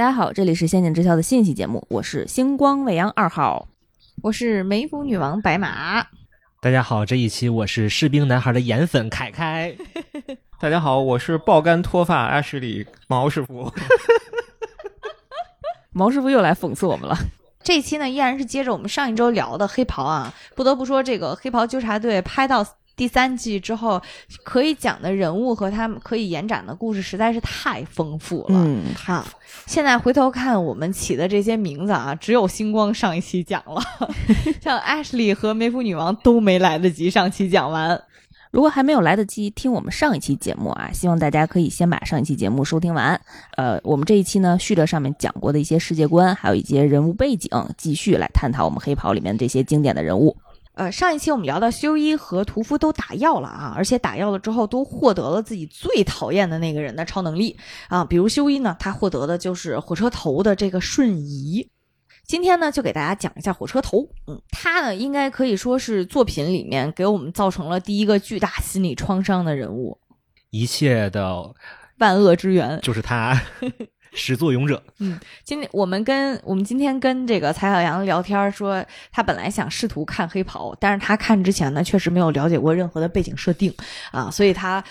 大家好，这里是《仙境之桥》的信息节目，我是星光未央二号，我是梅芙女王白马。大家好，这一期我是士兵男孩的颜粉凯凯。大家好，我是爆肝脱发阿什里毛师傅。毛师傅又来讽刺我们了。这一期呢，依然是接着我们上一周聊的黑袍啊。不得不说，这个黑袍纠察队拍到。第三季之后，可以讲的人物和他们可以延展的故事实在是太丰富了。嗯，好，现在回头看我们起的这些名字啊，只有星光上一期讲了，像 Ashley 和梅芙女王都没来得及上期讲完。如果还没有来得及听我们上一期节目啊，希望大家可以先把上一期节目收听完。呃，我们这一期呢，续着上面讲过的一些世界观，还有一些人物背景，继续来探讨我们黑袍里面这些经典的人物。呃，上一期我们聊到修一和屠夫都打药了啊，而且打药了之后都获得了自己最讨厌的那个人的超能力啊。比如修一呢，他获得的就是火车头的这个瞬移。今天呢，就给大家讲一下火车头。嗯，他呢，应该可以说是作品里面给我们造成了第一个巨大心理创伤的人物。一切的万恶之源就是他。始作俑者，嗯，今天我们跟我们今天跟这个蔡小阳聊天，说他本来想试图看黑袍，但是他看之前呢，确实没有了解过任何的背景设定啊，所以他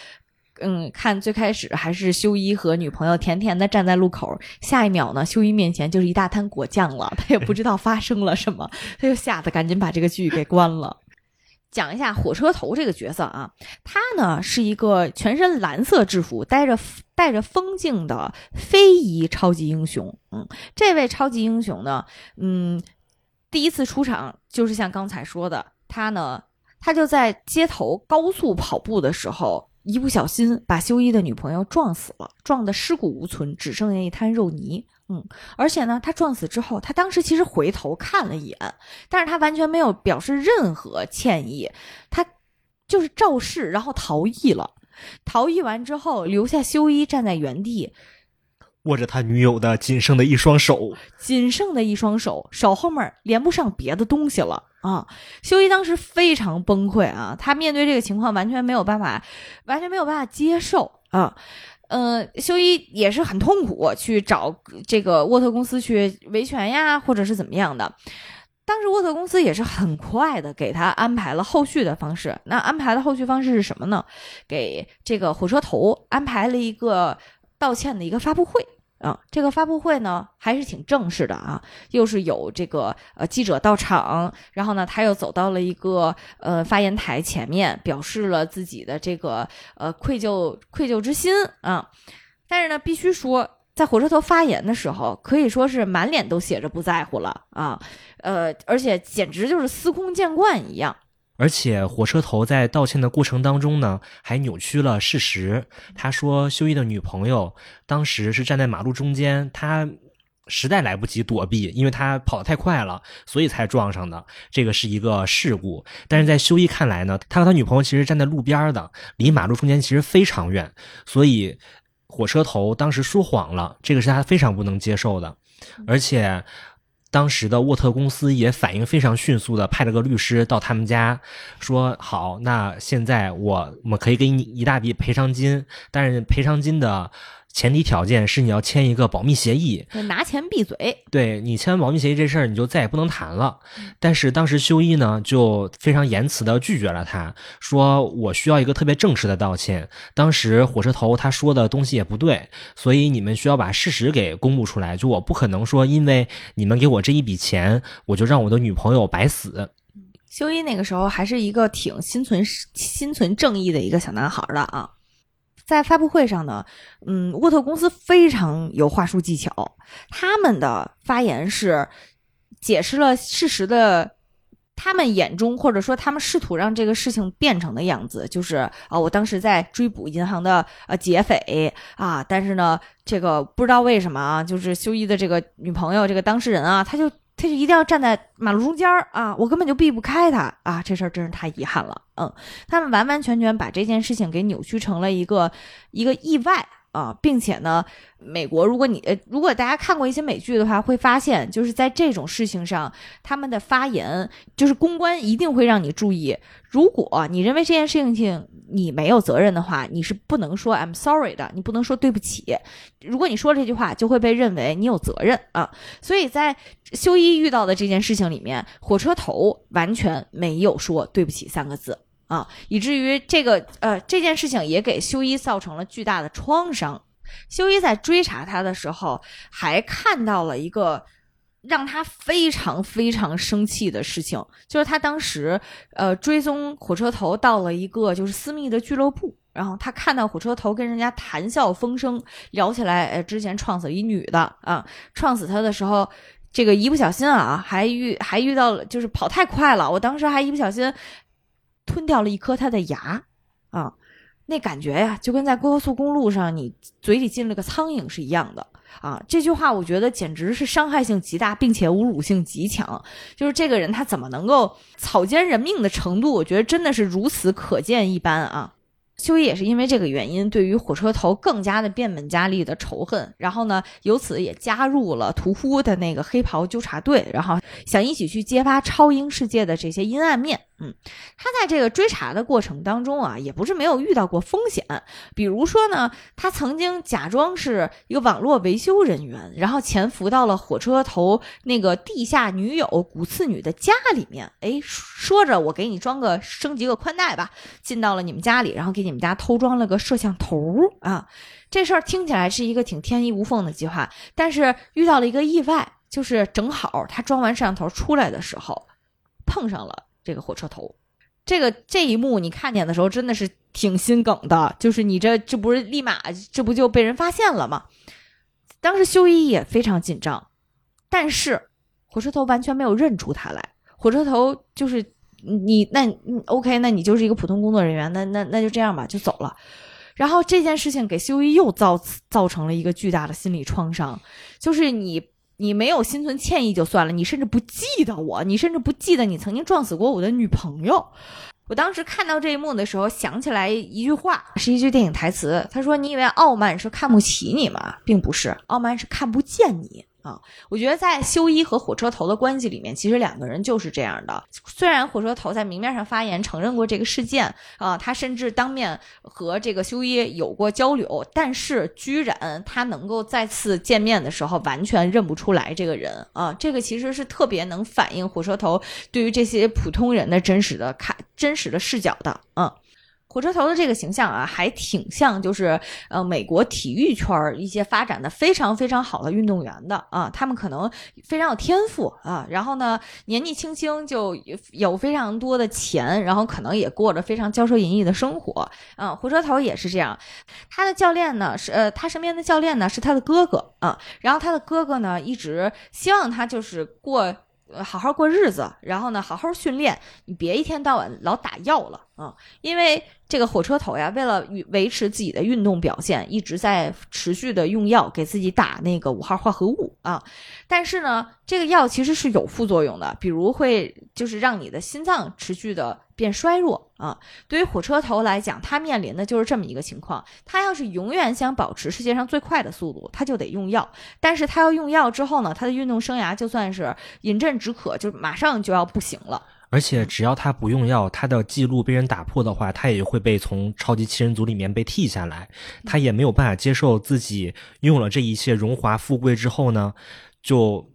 嗯看最开始还是修一和女朋友甜甜的站在路口，下一秒呢，修一面前就是一大滩果酱了，他也不知道发生了什么，他就吓得赶紧把这个剧给关了。讲一下火车头这个角色啊，他呢是一个全身蓝色制服、带着带着风镜的非遗超级英雄。嗯，这位超级英雄呢，嗯，第一次出场就是像刚才说的，他呢，他就在街头高速跑步的时候，一不小心把修一的女朋友撞死了，撞得尸骨无存，只剩下一滩肉泥。嗯，而且呢，他撞死之后，他当时其实回头看了一眼，但是他完全没有表示任何歉意，他就是肇事，然后逃逸了。逃逸完之后，留下修一站在原地，握着他女友的仅剩的一双手，仅剩的一双手，手后面连不上别的东西了啊！修一当时非常崩溃啊，他面对这个情况完全没有办法，完全没有办法接受啊。嗯，修一也是很痛苦，去找这个沃特公司去维权呀，或者是怎么样的。当时沃特公司也是很快的给他安排了后续的方式。那安排的后续方式是什么呢？给这个火车头安排了一个道歉的一个发布会。啊，这个发布会呢还是挺正式的啊，又是有这个呃记者到场，然后呢他又走到了一个呃发言台前面，表示了自己的这个呃愧疚愧疚之心啊。但是呢，必须说在火车头发言的时候，可以说是满脸都写着不在乎了啊，呃，而且简直就是司空见惯一样。而且火车头在道歉的过程当中呢，还扭曲了事实。他说，修一的女朋友当时是站在马路中间，他实在来不及躲避，因为他跑得太快了，所以才撞上的。这个是一个事故。但是在修一看来呢，他和他女朋友其实站在路边的，离马路中间其实非常远，所以火车头当时说谎了，这个是他非常不能接受的，而且。当时的沃特公司也反应非常迅速的派了个律师到他们家，说好，那现在我我们可以给你一大笔赔偿金，但是赔偿金的。前提条件是你要签一个保密协议，拿钱闭嘴。对你签完保密协议这事儿，你就再也不能谈了。但是当时修一呢，就非常言辞的拒绝了他，说我需要一个特别正式的道歉。当时火车头他说的东西也不对，所以你们需要把事实给公布出来。就我不可能说，因为你们给我这一笔钱，我就让我的女朋友白死。修一那个时候还是一个挺心存心存正义的一个小男孩的啊。在发布会上呢，嗯，沃特公司非常有话术技巧。他们的发言是解释了事实的，他们眼中或者说他们试图让这个事情变成的样子，就是啊，我当时在追捕银行的呃劫匪啊，但是呢，这个不知道为什么啊，就是修一的这个女朋友这个当事人啊，他就。他就一定要站在马路中间儿啊，我根本就避不开他啊！这事儿真是太遗憾了。嗯，他们完完全全把这件事情给扭曲成了一个一个意外啊，并且呢，美国如果你呃，如果大家看过一些美剧的话，会发现就是在这种事情上，他们的发言就是公关一定会让你注意，如果你认为这件事情你没有责任的话，你是不能说 I'm sorry 的，你不能说对不起。如果你说这句话，就会被认为你有责任啊。所以在修一遇到的这件事情里面，火车头完全没有说对不起三个字。啊，以至于这个呃这件事情也给修一造成了巨大的创伤。修一在追查他的时候，还看到了一个让他非常非常生气的事情，就是他当时呃追踪火车头到了一个就是私密的俱乐部，然后他看到火车头跟人家谈笑风生，聊起来，呃之前撞死一女的啊，撞死他的时候，这个一不小心啊，还遇还遇到了，就是跑太快了，我当时还一不小心。吞掉了一颗他的牙，啊，那感觉呀，就跟在高速公路上你嘴里进了个苍蝇是一样的啊！这句话我觉得简直是伤害性极大，并且侮辱性极强。就是这个人他怎么能够草菅人命的程度，我觉得真的是如此可见一斑啊！修一也是因为这个原因，对于火车头更加的变本加厉的仇恨，然后呢，由此也加入了屠夫的那个黑袍纠察队，然后想一起去揭发超英世界的这些阴暗面。嗯，他在这个追查的过程当中啊，也不是没有遇到过风险。比如说呢，他曾经假装是一个网络维修人员，然后潜伏到了火车头那个地下女友古次女的家里面。哎，说着我给你装个升级个宽带吧，进到了你们家里，然后给你们家偷装了个摄像头啊。这事儿听起来是一个挺天衣无缝的计划，但是遇到了一个意外，就是正好他装完摄像头出来的时候，碰上了。这个火车头，这个这一幕你看见的时候真的是挺心梗的，就是你这这不是立马这不就被人发现了吗？当时修一也非常紧张，但是火车头完全没有认出他来。火车头就是你那 OK，那你就是一个普通工作人员，那那那就这样吧，就走了。然后这件事情给修一又造造成了一个巨大的心理创伤，就是你。你没有心存歉意就算了，你甚至不记得我，你甚至不记得你曾经撞死过我的女朋友。我当时看到这一幕的时候，想起来一句话，是一句电影台词，他说：“你以为傲慢是看不起你吗？并不是，傲慢是看不见你。”啊，我觉得在修一和火车头的关系里面，其实两个人就是这样的。虽然火车头在明面上发言承认过这个事件啊，他甚至当面和这个修一有过交流，但是居然他能够再次见面的时候完全认不出来这个人啊，这个其实是特别能反映火车头对于这些普通人的真实的看真实的视角的，嗯。火车头的这个形象啊，还挺像，就是呃，美国体育圈儿一些发展的非常非常好的运动员的啊，他们可能非常有天赋啊，然后呢，年纪轻轻就有非常多的钱，然后可能也过着非常骄奢淫逸的生活啊。火车头也是这样，他的教练呢是呃，他身边的教练呢是他的哥哥啊，然后他的哥哥呢一直希望他就是过。好好过日子，然后呢，好好训练，你别一天到晚老打药了啊！因为这个火车头呀，为了维持自己的运动表现，一直在持续的用药给自己打那个五号化合物啊。但是呢，这个药其实是有副作用的，比如会就是让你的心脏持续的。变衰弱啊！对于火车头来讲，他面临的就是这么一个情况。他要是永远想保持世界上最快的速度，他就得用药。但是他要用药之后呢，他的运动生涯就算是饮鸩止渴，就马上就要不行了。而且只要他不用药，他的记录被人打破的话，他也会被从超级七人组里面被替下来。他也没有办法接受自己拥有了这一切荣华富贵之后呢，就。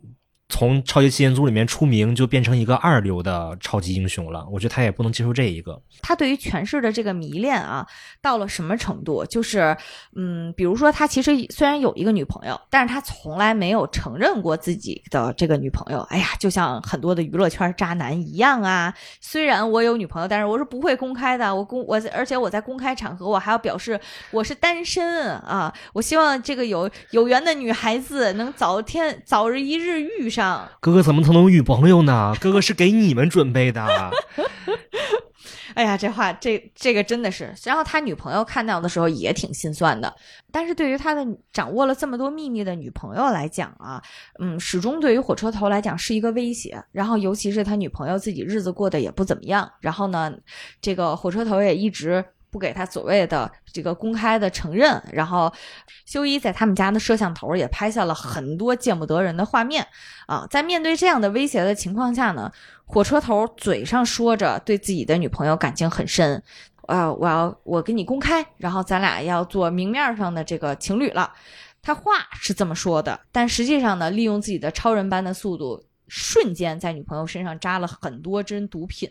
从超级七人组里面出名，就变成一个二流的超级英雄了。我觉得他也不能接受这一个。他对于权势的这个迷恋啊，到了什么程度？就是，嗯，比如说他其实虽然有一个女朋友，但是他从来没有承认过自己的这个女朋友。哎呀，就像很多的娱乐圈渣男一样啊。虽然我有女朋友，但是我是不会公开的。我公我，而且我在公开场合，我还要表示我是单身啊。我希望这个有有缘的女孩子能早天早日一日遇。上哥哥怎么能有女朋友呢？哥哥是给你们准备的。哎呀，这话这这个真的是，然后他女朋友看到的时候也挺心酸的。但是对于他的掌握了这么多秘密的女朋友来讲啊，嗯，始终对于火车头来讲是一个威胁。然后尤其是他女朋友自己日子过得也不怎么样。然后呢，这个火车头也一直。不给他所谓的这个公开的承认。然后，修一在他们家的摄像头也拍下了很多见不得人的画面啊。在面对这样的威胁的情况下呢，火车头嘴上说着对自己的女朋友感情很深，啊，我要我给你公开，然后咱俩要做明面上的这个情侣了。他话是这么说的，但实际上呢，利用自己的超人般的速度，瞬间在女朋友身上扎了很多针毒品，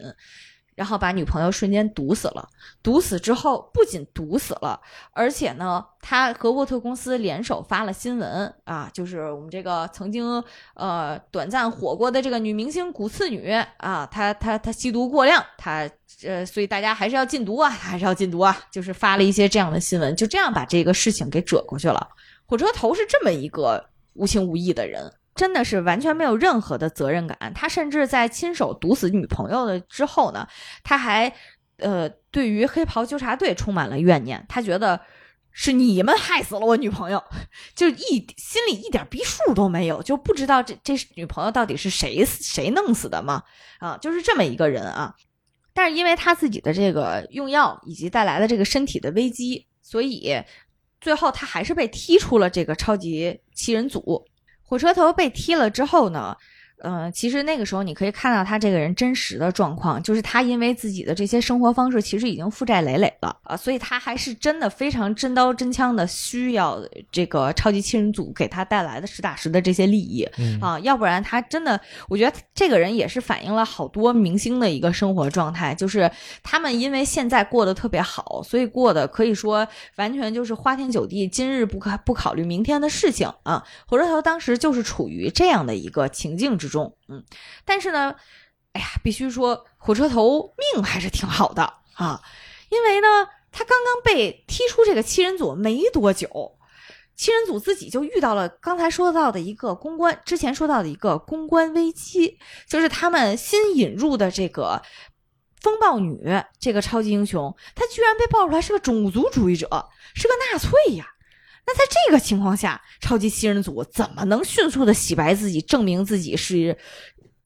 然后把女朋友瞬间毒死了。毒死之后，不仅毒死了，而且呢，他和沃特公司联手发了新闻啊，就是我们这个曾经呃短暂火过的这个女明星古次女啊，她她她吸毒过量，她呃，所以大家还是要禁毒啊，还是要禁毒啊，就是发了一些这样的新闻，就这样把这个事情给遮过去了。火车头是这么一个无情无义的人，真的是完全没有任何的责任感。他甚至在亲手毒死女朋友的之后呢，他还呃对于黑袍纠察队充满了怨念。他觉得是你们害死了我女朋友，就一心里一点逼数都没有，就不知道这这女朋友到底是谁谁弄死的吗？啊，就是这么一个人啊。但是因为他自己的这个用药以及带来的这个身体的危机，所以。最后，他还是被踢出了这个超级七人组。火车头被踢了之后呢？嗯，其实那个时候你可以看到他这个人真实的状况，就是他因为自己的这些生活方式，其实已经负债累累了啊，所以他还是真的非常真刀真枪的需要这个超级七人组给他带来的实打实的这些利益啊，要不然他真的，我觉得这个人也是反映了好多明星的一个生活状态，就是他们因为现在过得特别好，所以过得可以说完全就是花天酒地，今日不考不考虑明天的事情啊。火车头当时就是处于这样的一个情境之中。中，嗯，但是呢，哎呀，必须说火车头命还是挺好的啊，因为呢，他刚刚被踢出这个七人组没多久，七人组自己就遇到了刚才说到的一个公关，之前说到的一个公关危机，就是他们新引入的这个风暴女这个超级英雄，她居然被爆出来是个种族主义者，是个纳粹呀。那在这个情况下，超级七人组怎么能迅速的洗白自己，证明自己是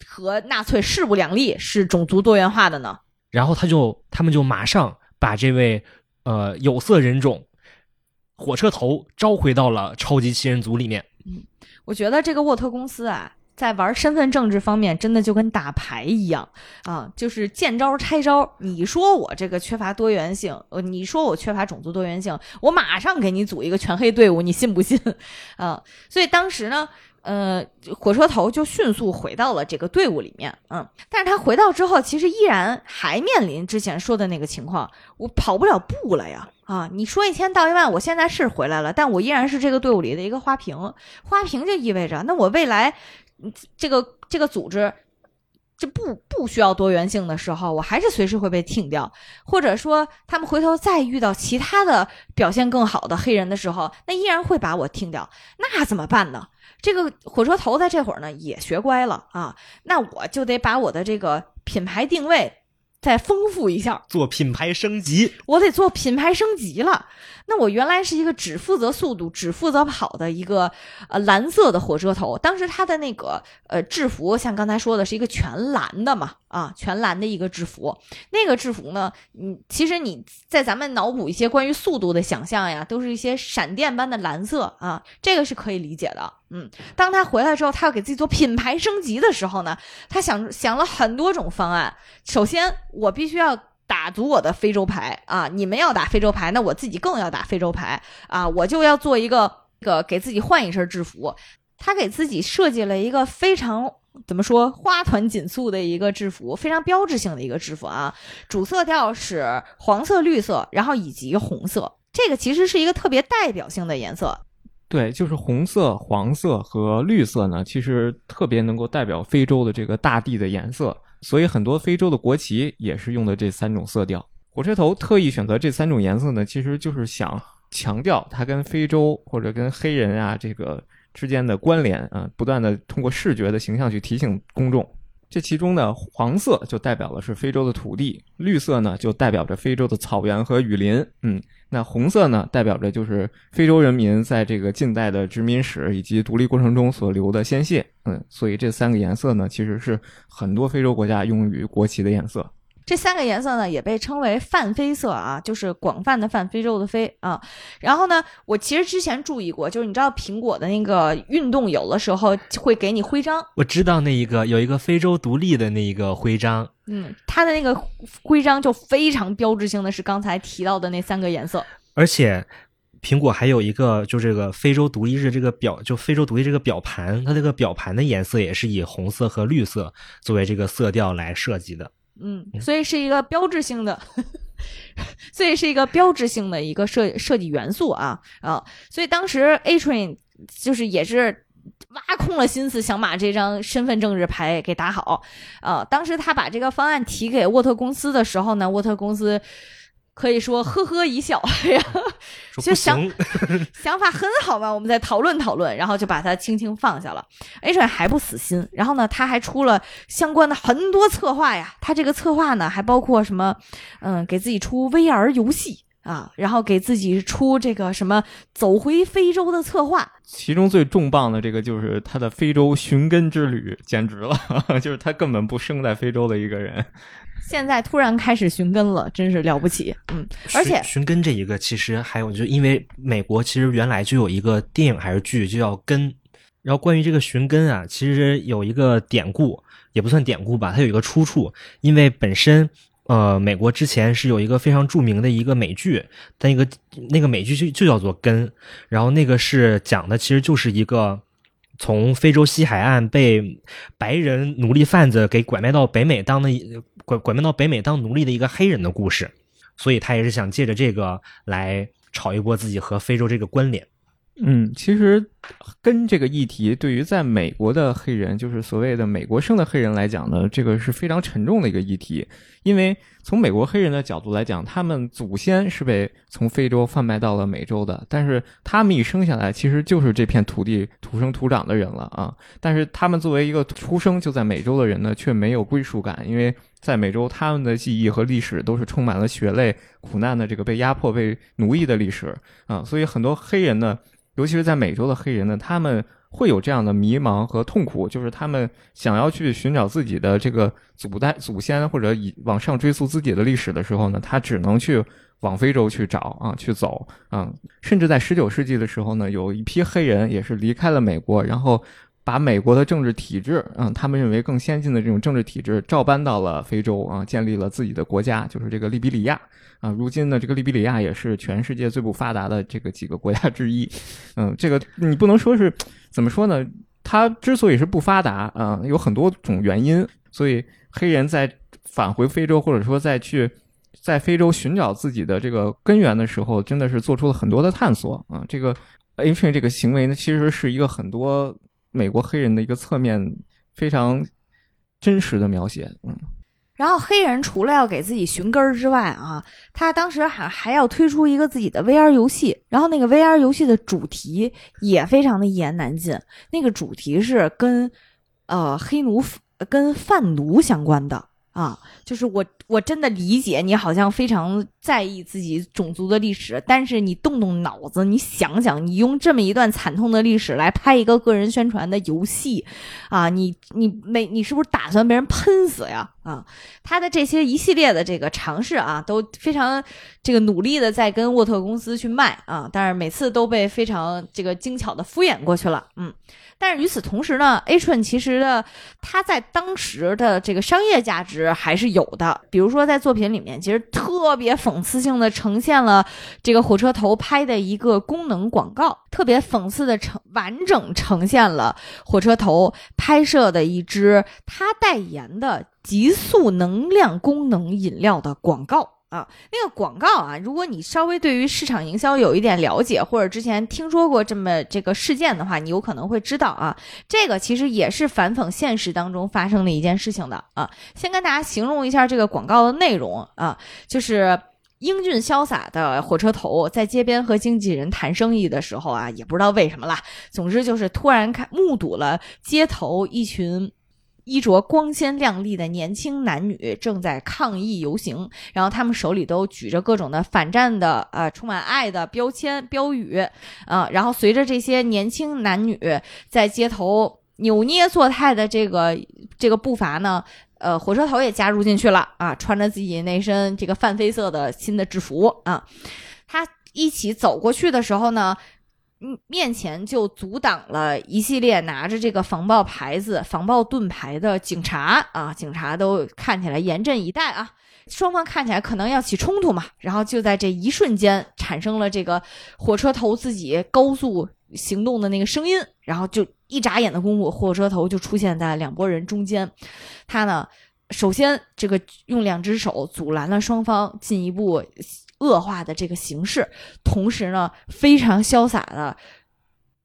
和纳粹势不两立，是种族多元化的呢？然后他就他们就马上把这位呃有色人种火车头招回到了超级七人组里面。嗯，我觉得这个沃特公司啊。在玩身份政治方面，真的就跟打牌一样啊，就是见招拆招。你说我这个缺乏多元性，呃，你说我缺乏种族多元性，我马上给你组一个全黑队伍，你信不信？啊，所以当时呢，呃，火车头就迅速回到了这个队伍里面，嗯，但是他回到之后，其实依然还面临之前说的那个情况，我跑不了步了呀，啊，你说一千道一万，我现在是回来了，但我依然是这个队伍里的一个花瓶，花瓶就意味着，那我未来。这个这个组织，就不不需要多元性的时候，我还是随时会被停掉，或者说他们回头再遇到其他的表现更好的黑人的时候，那依然会把我停掉，那怎么办呢？这个火车头在这会儿呢也学乖了啊，那我就得把我的这个品牌定位。再丰富一下，做品牌升级，我得做品牌升级了。那我原来是一个只负责速度、只负责跑的一个呃蓝色的火车头。当时他的那个呃制服，像刚才说的是一个全蓝的嘛，啊，全蓝的一个制服。那个制服呢，嗯，其实你在咱们脑补一些关于速度的想象呀，都是一些闪电般的蓝色啊，这个是可以理解的。嗯，当他回来之后，他要给自己做品牌升级的时候呢，他想想了很多种方案。首先，我必须要打足我的非洲牌啊！你们要打非洲牌，那我自己更要打非洲牌啊！我就要做一个个给自己换一身制服。他给自己设计了一个非常怎么说花团锦簇的一个制服，非常标志性的一个制服啊！主色调是黄色、绿色，然后以及红色。这个其实是一个特别代表性的颜色。对，就是红色、黄色和绿色呢，其实特别能够代表非洲的这个大地的颜色，所以很多非洲的国旗也是用的这三种色调。火车头特意选择这三种颜色呢，其实就是想强调它跟非洲或者跟黑人啊这个之间的关联啊，不断的通过视觉的形象去提醒公众。这其中呢，黄色就代表的是非洲的土地，绿色呢就代表着非洲的草原和雨林，嗯。那红色呢，代表着就是非洲人民在这个近代的殖民史以及独立过程中所流的鲜血，嗯，所以这三个颜色呢，其实是很多非洲国家用于国旗的颜色。这三个颜色呢，也被称为泛非色啊，就是广泛的泛，非洲的非啊。然后呢，我其实之前注意过，就是你知道苹果的那个运动，有的时候会给你徽章，我知道那一个有一个非洲独立的那一个徽章，嗯，它的那个徽章就非常标志性的是刚才提到的那三个颜色。而且苹果还有一个就这个非洲独立日这个表，就非洲独立这个表盘，它这个表盘的颜色也是以红色和绿色作为这个色调来设计的。嗯，所以是一个标志性的，所以是一个标志性的一个设设计元素啊啊！所以当时 A Train 就是也是挖空了心思想把这张身份证日牌给打好啊。当时他把这个方案提给沃特公司的时候呢，沃特公司。可以说呵呵一笑，哎呀，就 想想法很好嘛，我们再讨论讨论，然后就把它轻轻放下了。H 还不死心，然后呢，他还出了相关的很多策划呀。他这个策划呢，还包括什么，嗯，给自己出 VR 游戏啊，然后给自己出这个什么走回非洲的策划。其中最重磅的这个就是他的非洲寻根之旅，简直了，就是他根本不生在非洲的一个人。现在突然开始寻根了，真是了不起。嗯，而且寻根这一个，其实还有就因为美国其实原来就有一个电影还是剧，就叫《根》。然后关于这个寻根啊，其实有一个典故，也不算典故吧，它有一个出处。因为本身呃，美国之前是有一个非常著名的一个美剧，但一个那个美剧就就叫做《根》，然后那个是讲的其实就是一个。从非洲西海岸被白人奴隶贩子给拐卖到北美当的拐拐卖到北美当奴隶的一个黑人的故事，所以他也是想借着这个来炒一波自己和非洲这个关联。嗯，其实跟这个议题对于在美国的黑人，就是所谓的美国生的黑人来讲呢，这个是非常沉重的一个议题。因为从美国黑人的角度来讲，他们祖先是被从非洲贩卖到了美洲的，但是他们一生下来其实就是这片土地土生土长的人了啊。但是他们作为一个出生就在美洲的人呢，却没有归属感，因为在美洲他们的记忆和历史都是充满了血泪、苦难的这个被压迫、被奴役的历史啊。所以很多黑人呢。尤其是在美洲的黑人呢，他们会有这样的迷茫和痛苦，就是他们想要去寻找自己的这个祖代祖先，或者以往上追溯自己的历史的时候呢，他只能去往非洲去找啊，去走啊。甚至在十九世纪的时候呢，有一批黑人也是离开了美国，然后把美国的政治体制，嗯，他们认为更先进的这种政治体制照搬到了非洲啊，建立了自己的国家，就是这个利比里亚。啊，如今呢，这个利比里亚也是全世界最不发达的这个几个国家之一。嗯，这个你不能说是怎么说呢？它之所以是不发达，啊，有很多种原因。所以黑人在返回非洲，或者说在去在非洲寻找自己的这个根源的时候，真的是做出了很多的探索。啊，这个 a t r i n 这个行为呢，其实是一个很多美国黑人的一个侧面非常真实的描写。嗯。然后黑人除了要给自己寻根儿之外啊，他当时还还要推出一个自己的 VR 游戏，然后那个 VR 游戏的主题也非常的一言难尽，那个主题是跟呃黑奴跟贩奴相关的。啊，就是我，我真的理解你，好像非常在意自己种族的历史，但是你动动脑子，你想想，你用这么一段惨痛的历史来拍一个个人宣传的游戏，啊，你你没，你是不是打算被人喷死呀？啊，他的这些一系列的这个尝试啊，都非常这个努力的在跟沃特公司去卖啊，但是每次都被非常这个精巧的敷衍过去了，嗯。但是与此同时呢，A 顺其实的它在当时的这个商业价值还是有的。比如说在作品里面，其实特别讽刺性的呈现了这个火车头拍的一个功能广告，特别讽刺的呈完整呈现了火车头拍摄的一支他代言的极速能量功能饮料的广告。啊，那个广告啊，如果你稍微对于市场营销有一点了解，或者之前听说过这么这个事件的话，你有可能会知道啊，这个其实也是反讽现实当中发生的一件事情的啊。先跟大家形容一下这个广告的内容啊，就是英俊潇洒的火车头在街边和经纪人谈生意的时候啊，也不知道为什么啦，总之就是突然看目睹了街头一群。衣着光鲜亮丽的年轻男女正在抗议游行，然后他们手里都举着各种的反战的、呃充满爱的标签标语，啊，然后随着这些年轻男女在街头扭捏作态的这个这个步伐呢，呃，火车头也加入进去了啊，穿着自己那身这个泛绯色的新的制服啊，他一起走过去的时候呢，面前就阻挡了一系列拿着这个防爆牌子、防爆盾牌的警察啊，警察都看起来严阵以待啊。双方看起来可能要起冲突嘛，然后就在这一瞬间产生了这个火车头自己高速行动的那个声音，然后就一眨眼的功夫，火车头就出现在两拨人中间。他呢，首先这个用两只手阻拦了双方进一步恶化的这个形式，同时呢，非常潇洒的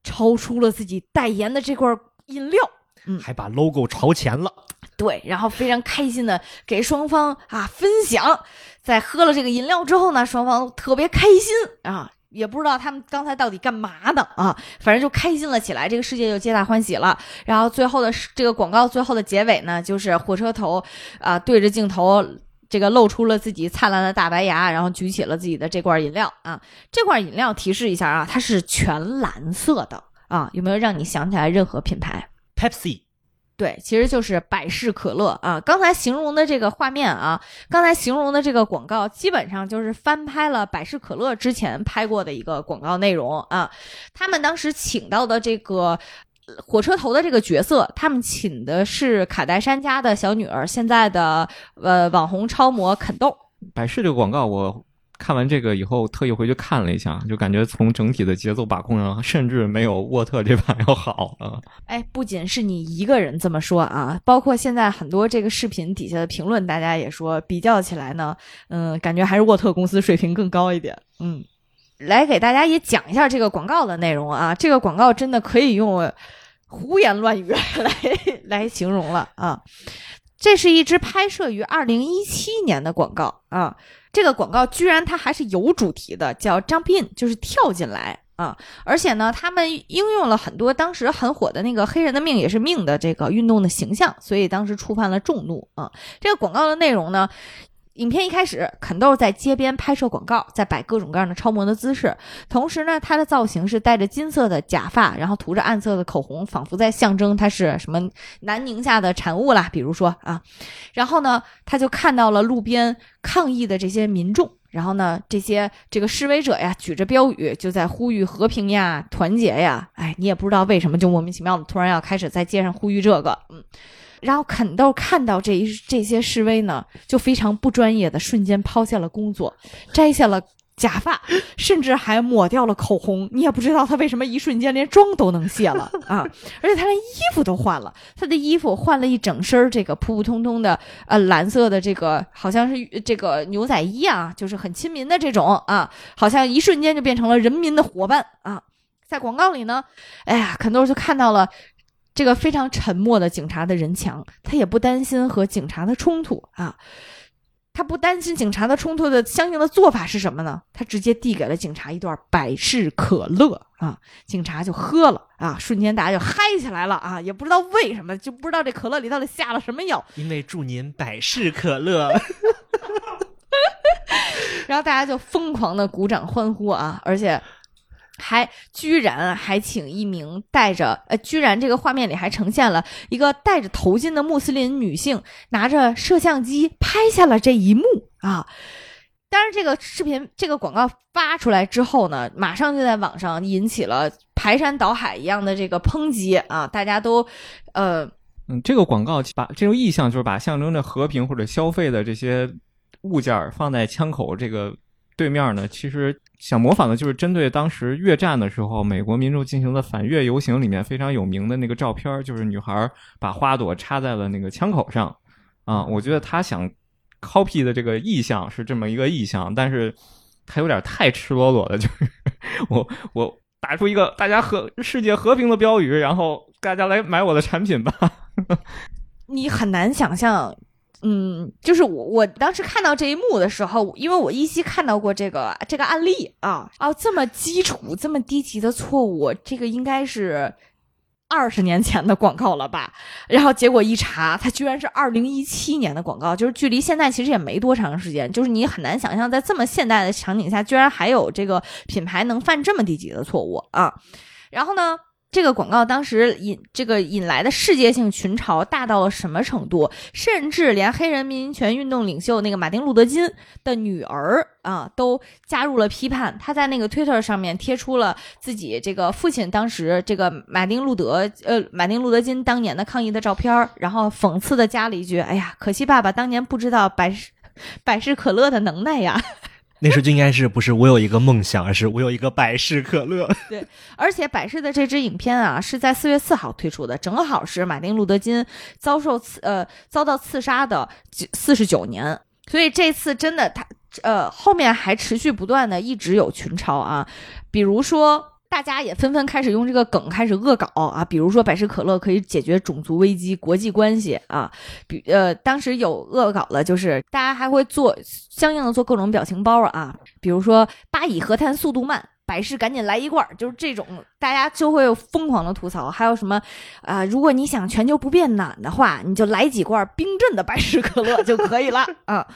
超出了自己代言的这块饮料。嗯还把 logo 朝前了。对，然后非常开心的给双方啊分享，在喝了这个饮料之后呢，双方特别开心啊，也不知道他们刚才到底干嘛的啊，反正就开心了起来，这个世界就皆大欢喜了。然后最后的这个广告最后的结尾呢，就是火车头啊对着镜头，这个露出了自己灿烂的大白牙，然后举起了自己的这罐饮料啊，这罐饮料提示一下啊，它是全蓝色的啊，有没有让你想起来任何品牌？Pepsi 对，其实就是百事可乐啊。刚才形容的这个画面啊，刚才形容的这个广告，基本上就是翻拍了百事可乐之前拍过的一个广告内容啊。他们当时请到的这个呃火车头的这个角色，他们请的是卡戴珊家的小女儿，现在的呃网红超模肯豆。百事这个广告，我看完这个以后特意回去看了一下，就感觉从整体的节奏把控上，甚至没有沃特这版要好啊。哎，不仅是你一个人这么说啊，包括现在很多这个视频底下的评论，大家也说比较起来呢，嗯，感觉还是沃特公司水平更高一点。嗯，来给大家也讲一下这个广告的内容啊，这个广告真的可以用胡言乱语 来来形容了啊。这是一支拍摄于二零一七年的广告啊，这个广告居然它还是有主题的，叫 “jump in”，就是跳进来啊。而且呢，他们应用了很多当时很火的那个“黑人的命也是命”的这个运动的形象，所以当时触犯了众怒啊。这个广告的内容呢，影片一开始，肯豆在街边拍摄广告，在摆各种各样的超模的姿势，同时呢，他的造型是戴着金色的假发，然后涂着暗色的口红，仿佛在象征他是什么南宁下的产物啦，比如说啊。然后呢，他就看到了路边抗议的这些民众。然后呢，这些这个示威者呀，举着标语就在呼吁和平呀、团结呀。哎，你也不知道为什么，就莫名其妙的突然要开始在街上呼吁这个，嗯。然后肯豆看到这一这些示威呢，就非常不专业的瞬间抛下了工作，摘下了假发，甚至还抹掉了口红。你也不知道他为什么一瞬间连妆都能卸了啊！而且他连衣服都换了，他的衣服换了一整身儿这个普普通通的呃蓝色的这个好像是这个牛仔衣啊，就是很亲民的这种啊，好像一瞬间就变成了人民的伙伴啊。在广告里呢，哎呀，肯豆就看到了。这个非常沉默的警察的人墙，他也不担心和警察的冲突啊，他不担心警察的冲突的相应的做法是什么呢？他直接递给了警察一段百事可乐啊，警察就喝了啊，瞬间大家就嗨起来了啊，也不知道为什么，就不知道这可乐里到底下了什么药，因为祝您百事可乐。然后大家就疯狂的鼓掌欢呼啊，而且。还居然还请一名戴着呃，居然这个画面里还呈现了一个戴着头巾的穆斯林女性拿着摄像机拍下了这一幕啊！当然，这个视频这个广告发出来之后呢，马上就在网上引起了排山倒海一样的这个抨击啊！大家都呃，嗯，这个广告把这种意象就是把象征着和平或者消费的这些物件放在枪口这个。对面呢，其实想模仿的就是针对当时越战的时候，美国民众进行的反越游行里面非常有名的那个照片，就是女孩把花朵插在了那个枪口上。啊，我觉得他想 copy 的这个意象是这么一个意象，但是他有点太赤裸裸的，就是 我我打出一个大家和世界和平的标语，然后大家来买我的产品吧。你很难想象。嗯，就是我我当时看到这一幕的时候，因为我依稀看到过这个这个案例啊，哦，这么基础、这么低级的错误，这个应该是二十年前的广告了吧？然后结果一查，它居然是二零一七年的广告，就是距离现在其实也没多长时间，就是你很难想象在这么现代的场景下，居然还有这个品牌能犯这么低级的错误啊！然后呢？这个广告当时引这个引来的世界性群嘲大到了什么程度？甚至连黑人民权运动领袖那个马丁路德金的女儿啊，都加入了批判。他在那个 Twitter 上面贴出了自己这个父亲当时这个马丁路德呃马丁路德金当年的抗议的照片，然后讽刺的加了一句：“哎呀，可惜爸爸当年不知道百事百事可乐的能耐呀。” 那时候就应该是不是我有一个梦想，而是我有一个百事可乐。对而且百事的这支影片啊，是在四月四号推出的，正好是马丁路德金遭受刺呃遭到刺杀的四十九年，所以这次真的他呃后面还持续不断的一直有群嘲啊，比如说。大家也纷纷开始用这个梗开始恶搞啊，比如说百事可乐可以解决种族危机、国际关系啊，比呃当时有恶搞的，就是大家还会做相应的做各种表情包啊，比如说巴以和谈速度慢，百事赶紧来一罐，就是这种大家就会疯狂的吐槽。还有什么啊？如果你想全球不变暖的话，你就来几罐冰镇的百事可乐就可以了 啊。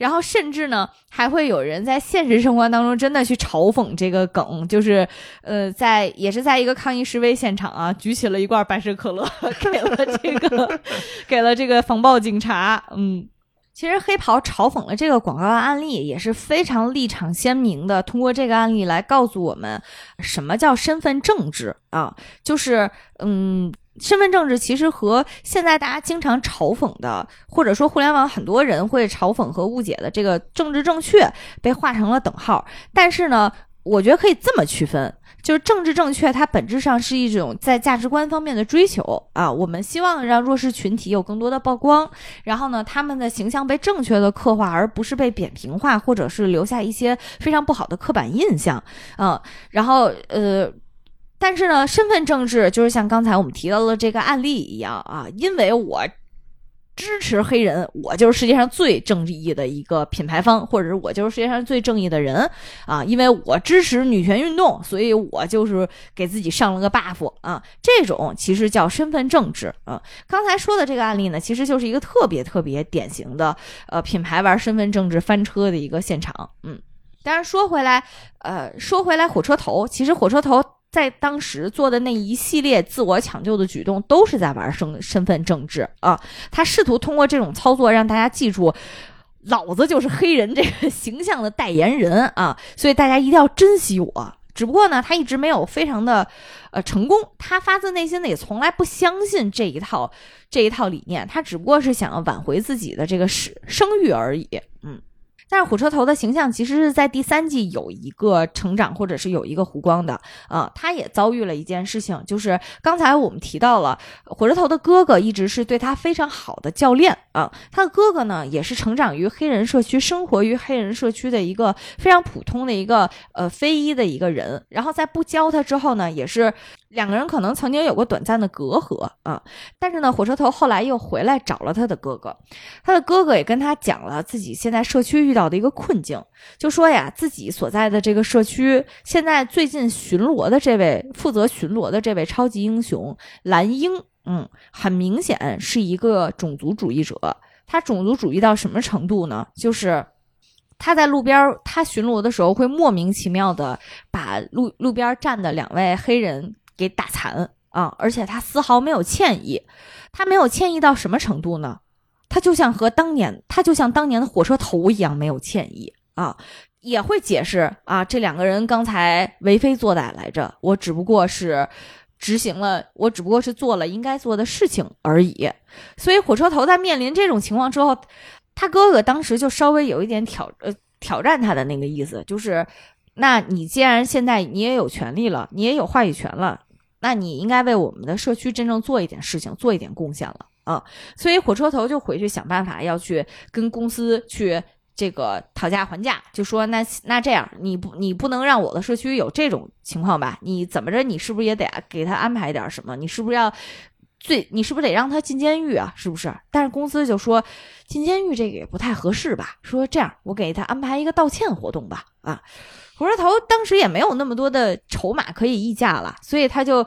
然后甚至呢，还会有人在现实生活当中真的去嘲讽这个梗，就是，呃，在也是在一个抗议示威现场啊，举起了一罐百事可乐，给了这个，给了这个防暴警察。嗯，其实黑袍嘲讽了这个广告案例也是非常立场鲜明的，通过这个案例来告诉我们什么叫身份政治啊，就是嗯。身份政治其实和现在大家经常嘲讽的，或者说互联网很多人会嘲讽和误解的这个政治正确被画成了等号。但是呢，我觉得可以这么区分，就是政治正确它本质上是一种在价值观方面的追求啊。我们希望让弱势群体有更多的曝光，然后呢，他们的形象被正确的刻画，而不是被扁平化，或者是留下一些非常不好的刻板印象啊。然后呃。但是呢，身份政治就是像刚才我们提到的这个案例一样啊，因为我支持黑人，我就是世界上最正义的一个品牌方，或者是我就是世界上最正义的人啊，因为我支持女权运动，所以我就是给自己上了个 buff 啊，这种其实叫身份政治啊。刚才说的这个案例呢，其实就是一个特别特别典型的呃品牌玩身份政治翻车的一个现场。嗯，但是说回来，呃，说回来，火车头其实火车头。在当时做的那一系列自我抢救的举动，都是在玩身身份政治啊！他试图通过这种操作让大家记住，老子就是黑人这个形象的代言人啊！所以大家一定要珍惜我。只不过呢，他一直没有非常的呃成功。他发自内心的也从来不相信这一套这一套理念，他只不过是想要挽回自己的这个声声誉而已。嗯。但是火车头的形象其实是在第三季有一个成长，或者是有一个弧光的啊。他也遭遇了一件事情，就是刚才我们提到了火车头的哥哥一直是对他非常好的教练啊。他的哥哥呢，也是成长于黑人社区、生活于黑人社区的一个非常普通的一个呃非裔的一个人。然后在不教他之后呢，也是。两个人可能曾经有过短暂的隔阂啊，但是呢，火车头后来又回来找了他的哥哥，他的哥哥也跟他讲了自己现在社区遇到的一个困境，就说呀，自己所在的这个社区现在最近巡逻的这位负责巡逻的这位超级英雄蓝鹰，嗯，很明显是一个种族主义者。他种族主义到什么程度呢？就是他在路边他巡逻的时候会莫名其妙的把路路边站的两位黑人。给打残啊！而且他丝毫没有歉意，他没有歉意到什么程度呢？他就像和当年，他就像当年的火车头一样没有歉意啊！也会解释啊，这两个人刚才为非作歹来着，我只不过是执行了，我只不过是做了应该做的事情而已。所以火车头在面临这种情况之后，他哥哥当时就稍微有一点挑呃挑战他的那个意思，就是那你既然现在你也有权利了，你也有话语权了。那你应该为我们的社区真正做一点事情，做一点贡献了啊！所以火车头就回去想办法要去跟公司去这个讨价还价，就说那那这样你不你不能让我的社区有这种情况吧？你怎么着？你是不是也得给他安排点什么？你是不是要最？你是不是得让他进监狱啊？是不是？但是公司就说进监狱这个也不太合适吧？说这样我给他安排一个道歉活动吧啊！火车头当时也没有那么多的筹码可以议价了，所以他就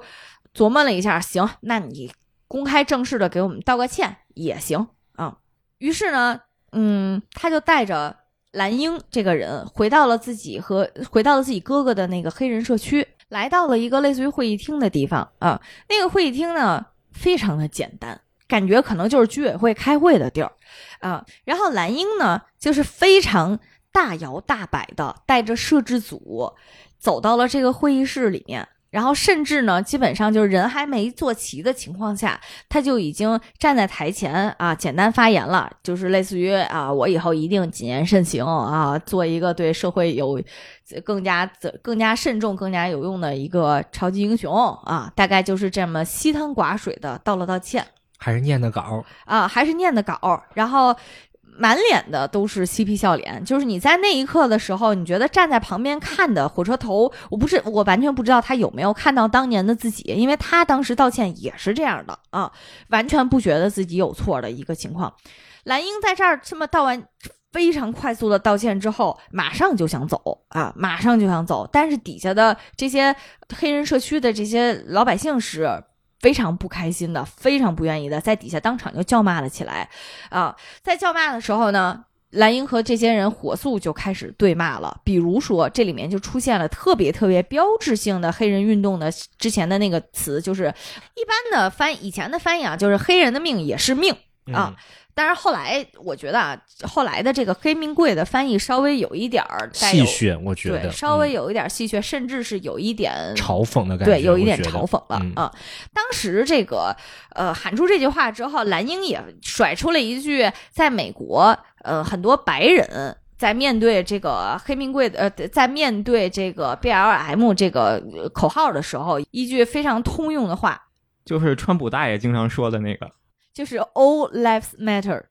琢磨了一下，行，那你公开正式的给我们道个歉也行啊。于是呢，嗯，他就带着蓝英这个人回到了自己和回到了自己哥哥的那个黑人社区，来到了一个类似于会议厅的地方啊。那个会议厅呢，非常的简单，感觉可能就是居委会开会的地儿啊。然后蓝英呢，就是非常大摇大摆的带着摄制组走到了这个会议室里面。然后甚至呢，基本上就是人还没坐齐的情况下，他就已经站在台前啊，简单发言了，就是类似于啊，我以后一定谨言慎行啊，做一个对社会有更加更加慎重、更加有用的一个超级英雄啊，大概就是这么稀汤寡水的道了道歉，还是念的稿啊，还是念的稿，然后。满脸的都是嬉皮笑脸，就是你在那一刻的时候，你觉得站在旁边看的火车头，我不是我完全不知道他有没有看到当年的自己，因为他当时道歉也是这样的啊，完全不觉得自己有错的一个情况。蓝英在这儿这么道完非常快速的道歉之后，马上就想走啊，马上就想走，但是底下的这些黑人社区的这些老百姓是。非常不开心的，非常不愿意的，在底下当场就叫骂了起来，啊，在叫骂的时候呢，蓝英和这些人火速就开始对骂了。比如说，这里面就出现了特别特别标志性的黑人运动的之前的那个词，就是一般的翻以前的翻译啊，就是黑人的命也是命啊。但是后来，我觉得啊，后来的这个黑名贵的翻译稍微有一点儿戏谑，我觉得稍微有一点戏谑，甚至是有一点嘲讽的感觉，对，有一点嘲讽了啊。当时这个呃喊出这句话之后，蓝英也甩出了一句，在美国呃很多白人在面对这个黑名贵的呃在面对这个 B L M 这个口号的时候，一句非常通用的话，就是川普大爷经常说的那个。就是 all lives matter，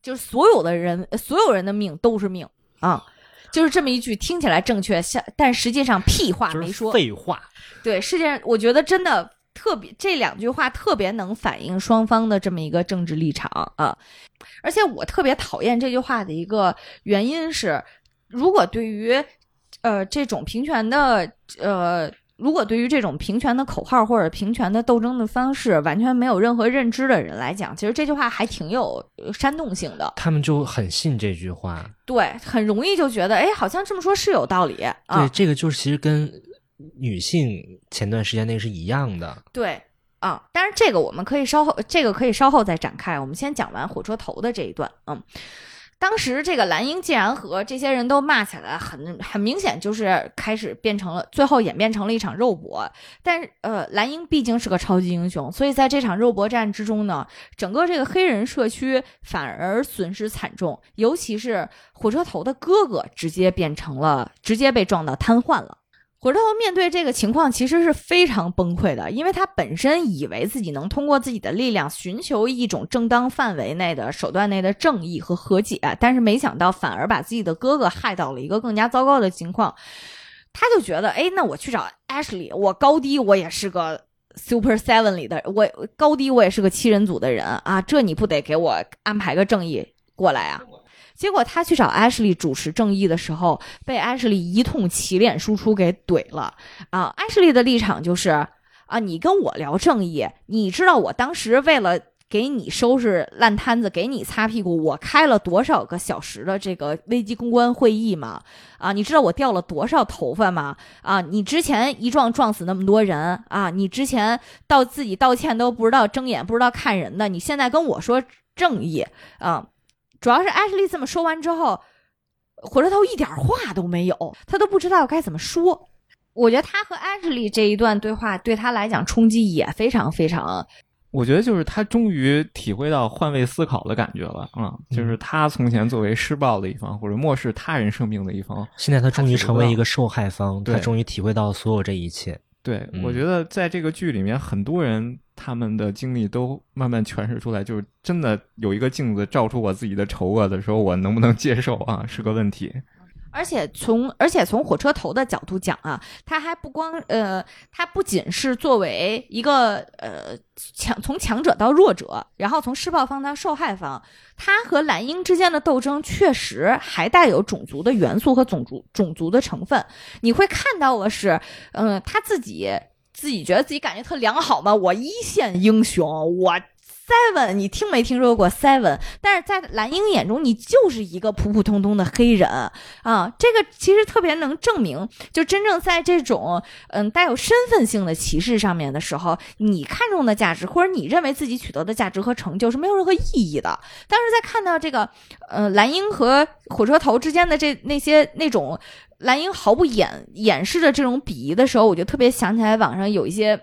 就是所有的人，所有人的命都是命啊，就是这么一句听起来正确，像但实际上屁话没说，废话。对，世界上我觉得真的特别，这两句话特别能反映双方的这么一个政治立场啊。而且我特别讨厌这句话的一个原因是，如果对于呃这种平权的呃。如果对于这种平权的口号或者平权的斗争的方式完全没有任何认知的人来讲，其实这句话还挺有煽动性的。他们就很信这句话，对，很容易就觉得，哎，好像这么说是有道理。对，这个就是其实跟女性前段时间那个是一样的。对，啊，但是这个我们可以稍后，这个可以稍后再展开。我们先讲完火车头的这一段，嗯。当时这个蓝鹰竟然和这些人都骂起来，很很明显就是开始变成了，最后演变成了一场肉搏。但是呃，蓝鹰毕竟是个超级英雄，所以在这场肉搏战之中呢，整个这个黑人社区反而损失惨重，尤其是火车头的哥哥直接变成了直接被撞到瘫痪了。火车头面对这个情况其实是非常崩溃的，因为他本身以为自己能通过自己的力量寻求一种正当范围内的手段内的正义和和解，但是没想到反而把自己的哥哥害到了一个更加糟糕的情况。他就觉得，哎，那我去找 Ashley，我高低我也是个 Super Seven 里的，我高低我也是个七人组的人啊，这你不得给我安排个正义过来啊？结果他去找 Ashley 主持正义的时候，被 Ashley 一通骑脸输出给怼了啊！Ashley 的立场就是啊，你跟我聊正义，你知道我当时为了给你收拾烂摊子，给你擦屁股，我开了多少个小时的这个危机公关会议吗？啊，你知道我掉了多少头发吗？啊，你之前一撞撞死那么多人啊，你之前到自己道歉都不知道睁眼不知道看人的，你现在跟我说正义啊？主要是 Ashley 这么说完之后，火车头一点话都没有，他都不知道该怎么说。我觉得他和 Ashley 这一段对话对他来讲冲击也非常非常。我觉得就是他终于体会到换位思考的感觉了啊！就是他从前作为施暴的一方或者漠视他人生命的一方，现在他终于成为一个受害方，他终于体会到所有这一切。对，我觉得在这个剧里面，很多人他们的经历都慢慢诠释出来，就是真的有一个镜子照出我自己的丑恶的时候，我能不能接受啊，是个问题。而且从而且从火车头的角度讲啊，他还不光呃，他不仅是作为一个呃强从强者到弱者，然后从施暴方到受害方，他和蓝英之间的斗争确实还带有种族的元素和种族种族的成分。你会看到的是，嗯，他自己自己觉得自己感觉特良好嘛，我一线英雄，我 Seven，你听没听说过 Seven？但是在蓝英眼中，你就是一个普普通通的黑人啊。这个其实特别能证明，就真正在这种嗯带有身份性的歧视上面的时候，你看中的价值或者你认为自己取得的价值和成就是没有任何意义的。但是在看到这个呃蓝英和火车头之间的这那些那种蓝英毫不掩掩饰的这种鄙夷的时候，我就特别想起来网上有一些。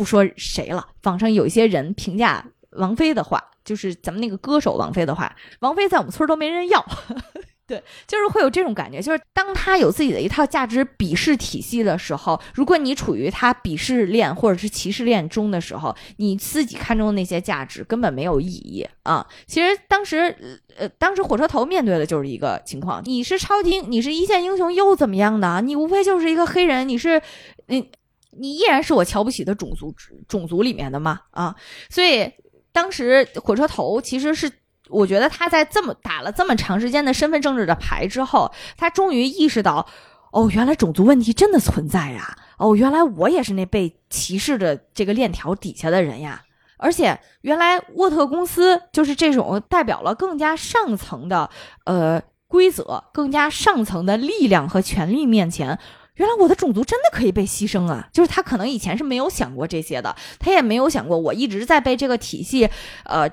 不说谁了，网上有一些人评价王菲的话，就是咱们那个歌手王菲的话，王菲在我们村都没人要。对，就是会有这种感觉，就是当他有自己的一套价值鄙视体系的时候，如果你处于他鄙视链或者是歧视链中的时候，你自己看中的那些价值根本没有意义啊。其实当时，呃，当时火车头面对的就是一个情况：你是超级，你是一线英雄又怎么样的？你无非就是一个黑人，你是，嗯。你依然是我瞧不起的种族种族里面的嘛啊，所以当时火车头其实是我觉得他在这么打了这么长时间的身份政治的牌之后，他终于意识到，哦，原来种族问题真的存在呀，哦，原来我也是那被歧视的这个链条底下的人呀，而且原来沃特公司就是这种代表了更加上层的呃规则、更加上层的力量和权力面前。原来我的种族真的可以被牺牲啊！就是他可能以前是没有想过这些的，他也没有想过我一直在被这个体系，呃，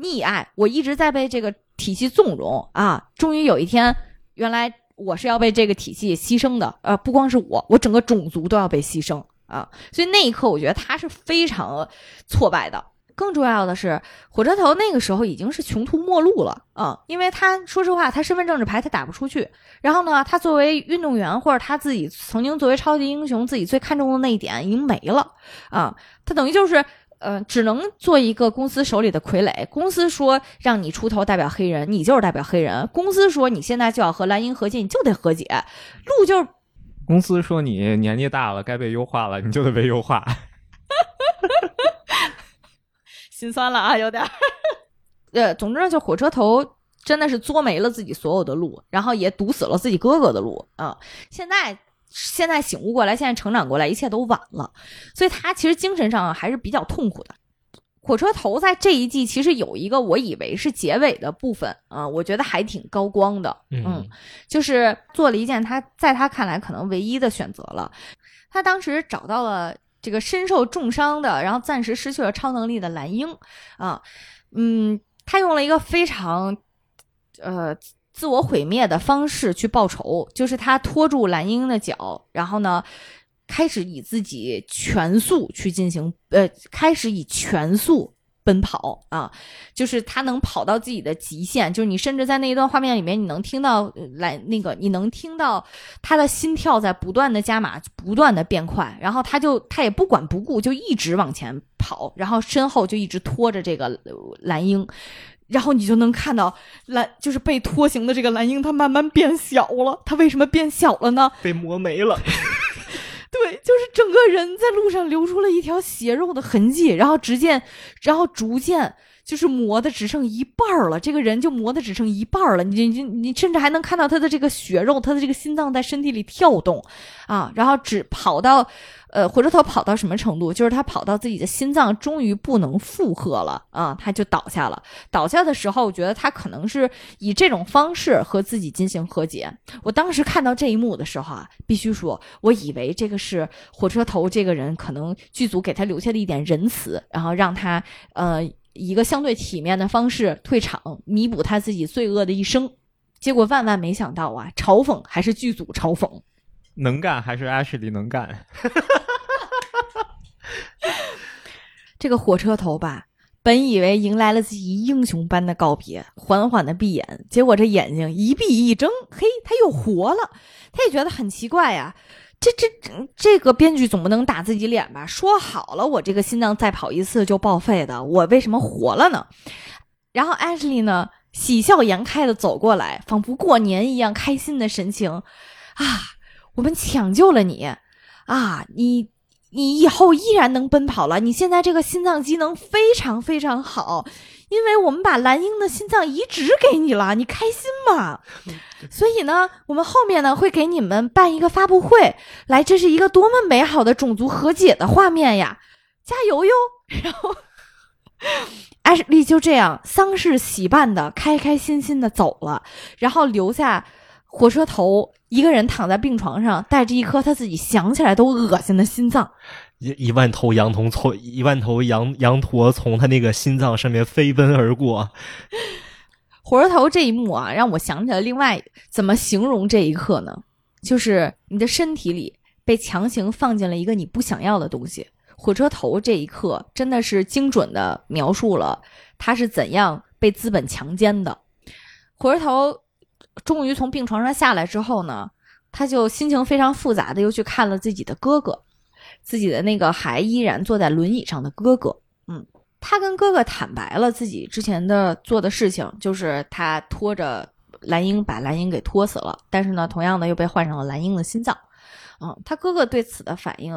溺爱，我一直在被这个体系纵容啊！终于有一天，原来我是要被这个体系牺牲的，呃，不光是我，我整个种族都要被牺牲啊！所以那一刻，我觉得他是非常挫败的。更重要的是，火车头那个时候已经是穷途末路了啊！因为他说实话，他身份证这牌他打不出去。然后呢，他作为运动员或者他自己曾经作为超级英雄，自己最看重的那一点已经没了啊！他等于就是呃，只能做一个公司手里的傀儡。公司说让你出头代表黑人，你就是代表黑人。公司说你现在就要和蓝鹰和解，你就得和解。路就是公司说你年纪大了该被优化了，你就得被优化。心酸了啊，有点。呃，总之呢，就火车头真的是作没了自己所有的路，然后也堵死了自己哥哥的路啊。现在现在醒悟过来，现在成长过来，一切都晚了。所以他其实精神上还是比较痛苦的。火车头在这一季其实有一个我以为是结尾的部分啊，我觉得还挺高光的。嗯，就是做了一件他在他看来可能唯一的选择了。他当时找到了。这个身受重伤的，然后暂时失去了超能力的蓝鹰，啊，嗯，他用了一个非常，呃，自我毁灭的方式去报仇，就是他拖住蓝鹰的脚，然后呢，开始以自己全速去进行，呃，开始以全速。奔跑啊，就是他能跑到自己的极限，就是你甚至在那一段画面里面，你能听到来那个，你能听到他的心跳在不断的加码，不断的变快，然后他就他也不管不顾，就一直往前跑，然后身后就一直拖着这个蓝鹰，然后你就能看到蓝就是被拖行的这个蓝鹰，它慢慢变小了，它为什么变小了呢？被磨没了。对，就是整个人在路上留出了一条血肉的痕迹，然后逐渐，然后逐渐就是磨的只剩一半了，这个人就磨的只剩一半了。你你你甚至还能看到他的这个血肉，他的这个心脏在身体里跳动，啊，然后只跑到。呃，火车头跑到什么程度？就是他跑到自己的心脏终于不能负荷了啊，他就倒下了。倒下的时候，我觉得他可能是以这种方式和自己进行和解。我当时看到这一幕的时候啊，必须说，我以为这个是火车头这个人可能剧组给他留下的一点仁慈，然后让他呃一个相对体面的方式退场，弥补他自己罪恶的一生。结果万万没想到啊，嘲讽还是剧组嘲讽。能干还是 Ashley 能干？这个火车头吧，本以为迎来了自己英雄般的告别，缓缓的闭眼，结果这眼睛一闭一睁，嘿，他又活了。他也觉得很奇怪呀，这这这个编剧总不能打自己脸吧？说好了，我这个心脏再跑一次就报废的，我为什么活了呢？然后 Ashley 呢，喜笑颜开的走过来，仿佛过年一样开心的神情啊。我们抢救了你，啊，你你以后依然能奔跑了。你现在这个心脏机能非常非常好，因为我们把蓝鹰的心脏移植给你了，你开心吗？所以呢，我们后面呢会给你们办一个发布会，来，这是一个多么美好的种族和解的画面呀！加油哟！然后艾丽就这样丧事喜办的开开心心的走了，然后留下火车头一个人躺在病床上，带着一颗他自己想起来都恶心的心脏。一一万头羊驼从一万头羊羊驼从他那个心脏上面飞奔而过，火车头这一幕啊，让我想起了另外怎么形容这一刻呢？就是你的身体里被强行放进了一个你不想要的东西。火车头这一刻真的是精准的描述了他是怎样被资本强奸的。火车头终于从病床上下来之后呢，他就心情非常复杂的又去看了自己的哥哥，自己的那个还依然坐在轮椅上的哥哥。嗯，他跟哥哥坦白了自己之前的做的事情，就是他拖着蓝英把蓝英给拖死了，但是呢，同样的又被换上了蓝英的心脏。嗯，他哥哥对此的反应，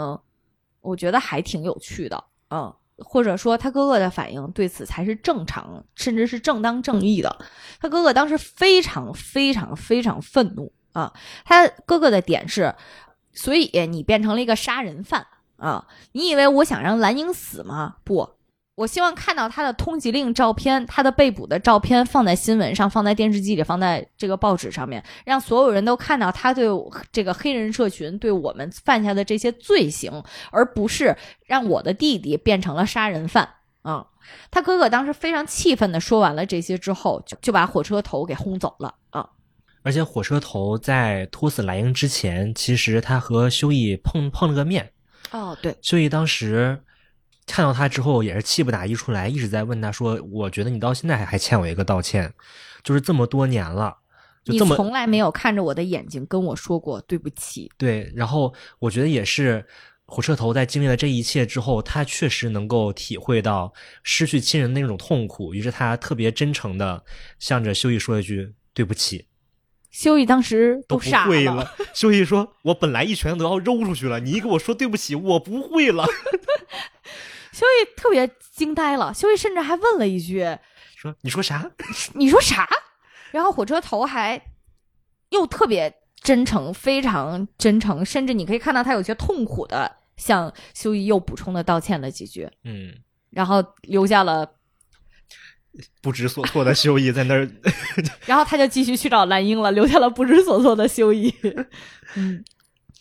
我觉得还挺有趣的。嗯，或者说他哥哥的反应对此才是正常，甚至是正当正义的。他哥哥当时非常非常非常愤怒啊！他哥哥的点是，所以你变成了一个杀人犯啊！你以为我想让蓝英死吗？不，我希望看到他的通缉令照片，他的被捕的照片放在新闻上，放在电视机里，放在这个报纸上面，让所有人都看到他对这个黑人社群对我们犯下的这些罪行，而不是让我的弟弟变成了杀人犯啊！他哥哥当时非常气愤的说完了这些之后，就就把火车头给轰走了啊！而且火车头在拖死莱英之前，其实他和修义碰碰了个面。哦，对，修义当时看到他之后，也是气不打一处来，一直在问他说：“我觉得你到现在还还欠我一个道歉，就是这么多年了，就你这么从来没有看着我的眼睛跟我说过对不起。对。”然后我觉得也是。火车头在经历了这一切之后，他确实能够体会到失去亲人的那种痛苦，于是他特别真诚的向着修一说一句：“对不起。”修一当时都不傻会了。修一说：“我本来一拳都要揉出去了，你一跟我说对不起，我不会了。修一特别惊呆了，修一甚至还问了一句说你说啥？：“ 你说啥？”然后火车头还又特别真诚，非常真诚，甚至你可以看到他有些痛苦的向修一又补充的道歉了几句，嗯，然后留下了，不知所措的修一在那儿。然后他就继续去找蓝英了，留下了不知所措的修一。嗯。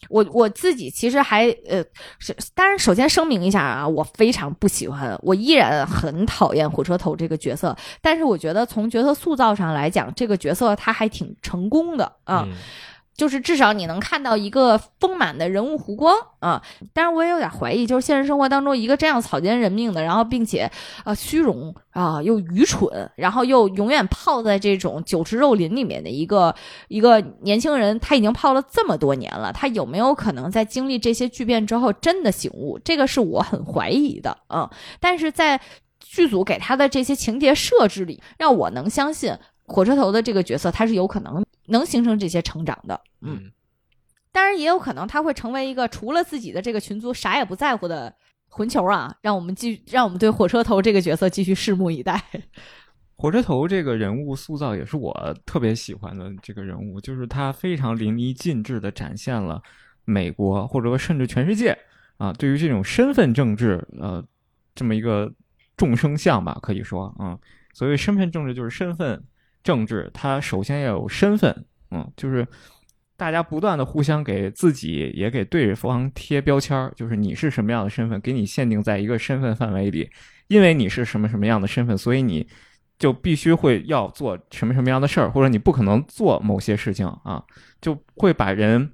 我我自己其实还呃是，当然首先声明一下啊，我非常不喜欢，我依然很讨厌火车头这个角色，但是我觉得从角色塑造上来讲，这个角色他还挺成功的啊。嗯就是至少你能看到一个丰满的人物弧光啊。当然，我也有点怀疑，就是现实生活当中一个这样草菅人命的，然后并且啊虚荣啊又愚蠢，然后又永远泡在这种酒池肉林里面的一个一个年轻人，他已经泡了这么多年了，他有没有可能在经历这些巨变之后真的醒悟？这个是我很怀疑的啊。但是在剧组给他的这些情节设置里，让我能相信火车头的这个角色他是有可能能形成这些成长的。嗯，嗯，当然也有可能他会成为一个除了自己的这个群族啥也不在乎的混球啊！让我们继让我们对火车头这个角色继续拭目以待。火车头这个人物塑造也是我特别喜欢的这个人物，就是他非常淋漓尽致的展现了美国或者说甚至全世界啊对于这种身份政治呃这么一个众生相吧，可以说啊、所谓身份政治就是身份政治，它首先要有身份，嗯，就是大家不断的互相给自己也给对方贴标签儿，就是你是什么样的身份，给你限定在一个身份范围里，因为你是什么什么样的身份，所以你就必须会要做什么什么样的事儿，或者你不可能做某些事情啊，就会把人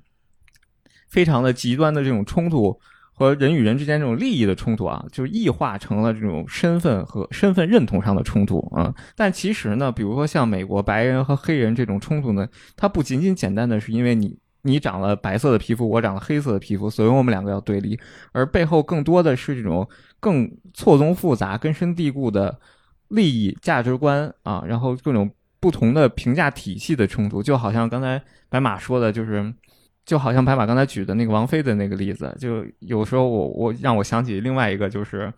非常的极端的这种冲突和人与人之间这种利益的冲突啊，就异化成了这种身份和身份认同上的冲突啊。但其实呢，比如说像美国白人和黑人这种冲突呢，它不仅仅简单的是因为你你长了白色的皮肤，我长了黑色的皮肤，所以我们两个要对立，而背后更多的是这种更错综复杂、根深蒂固的利益价值观啊，然后各种不同的评价体系的冲突，就好像刚才白马说的，就是。就好像白马刚才举的那个王菲的那个例子，就有时候我我让我想起另外一个，就是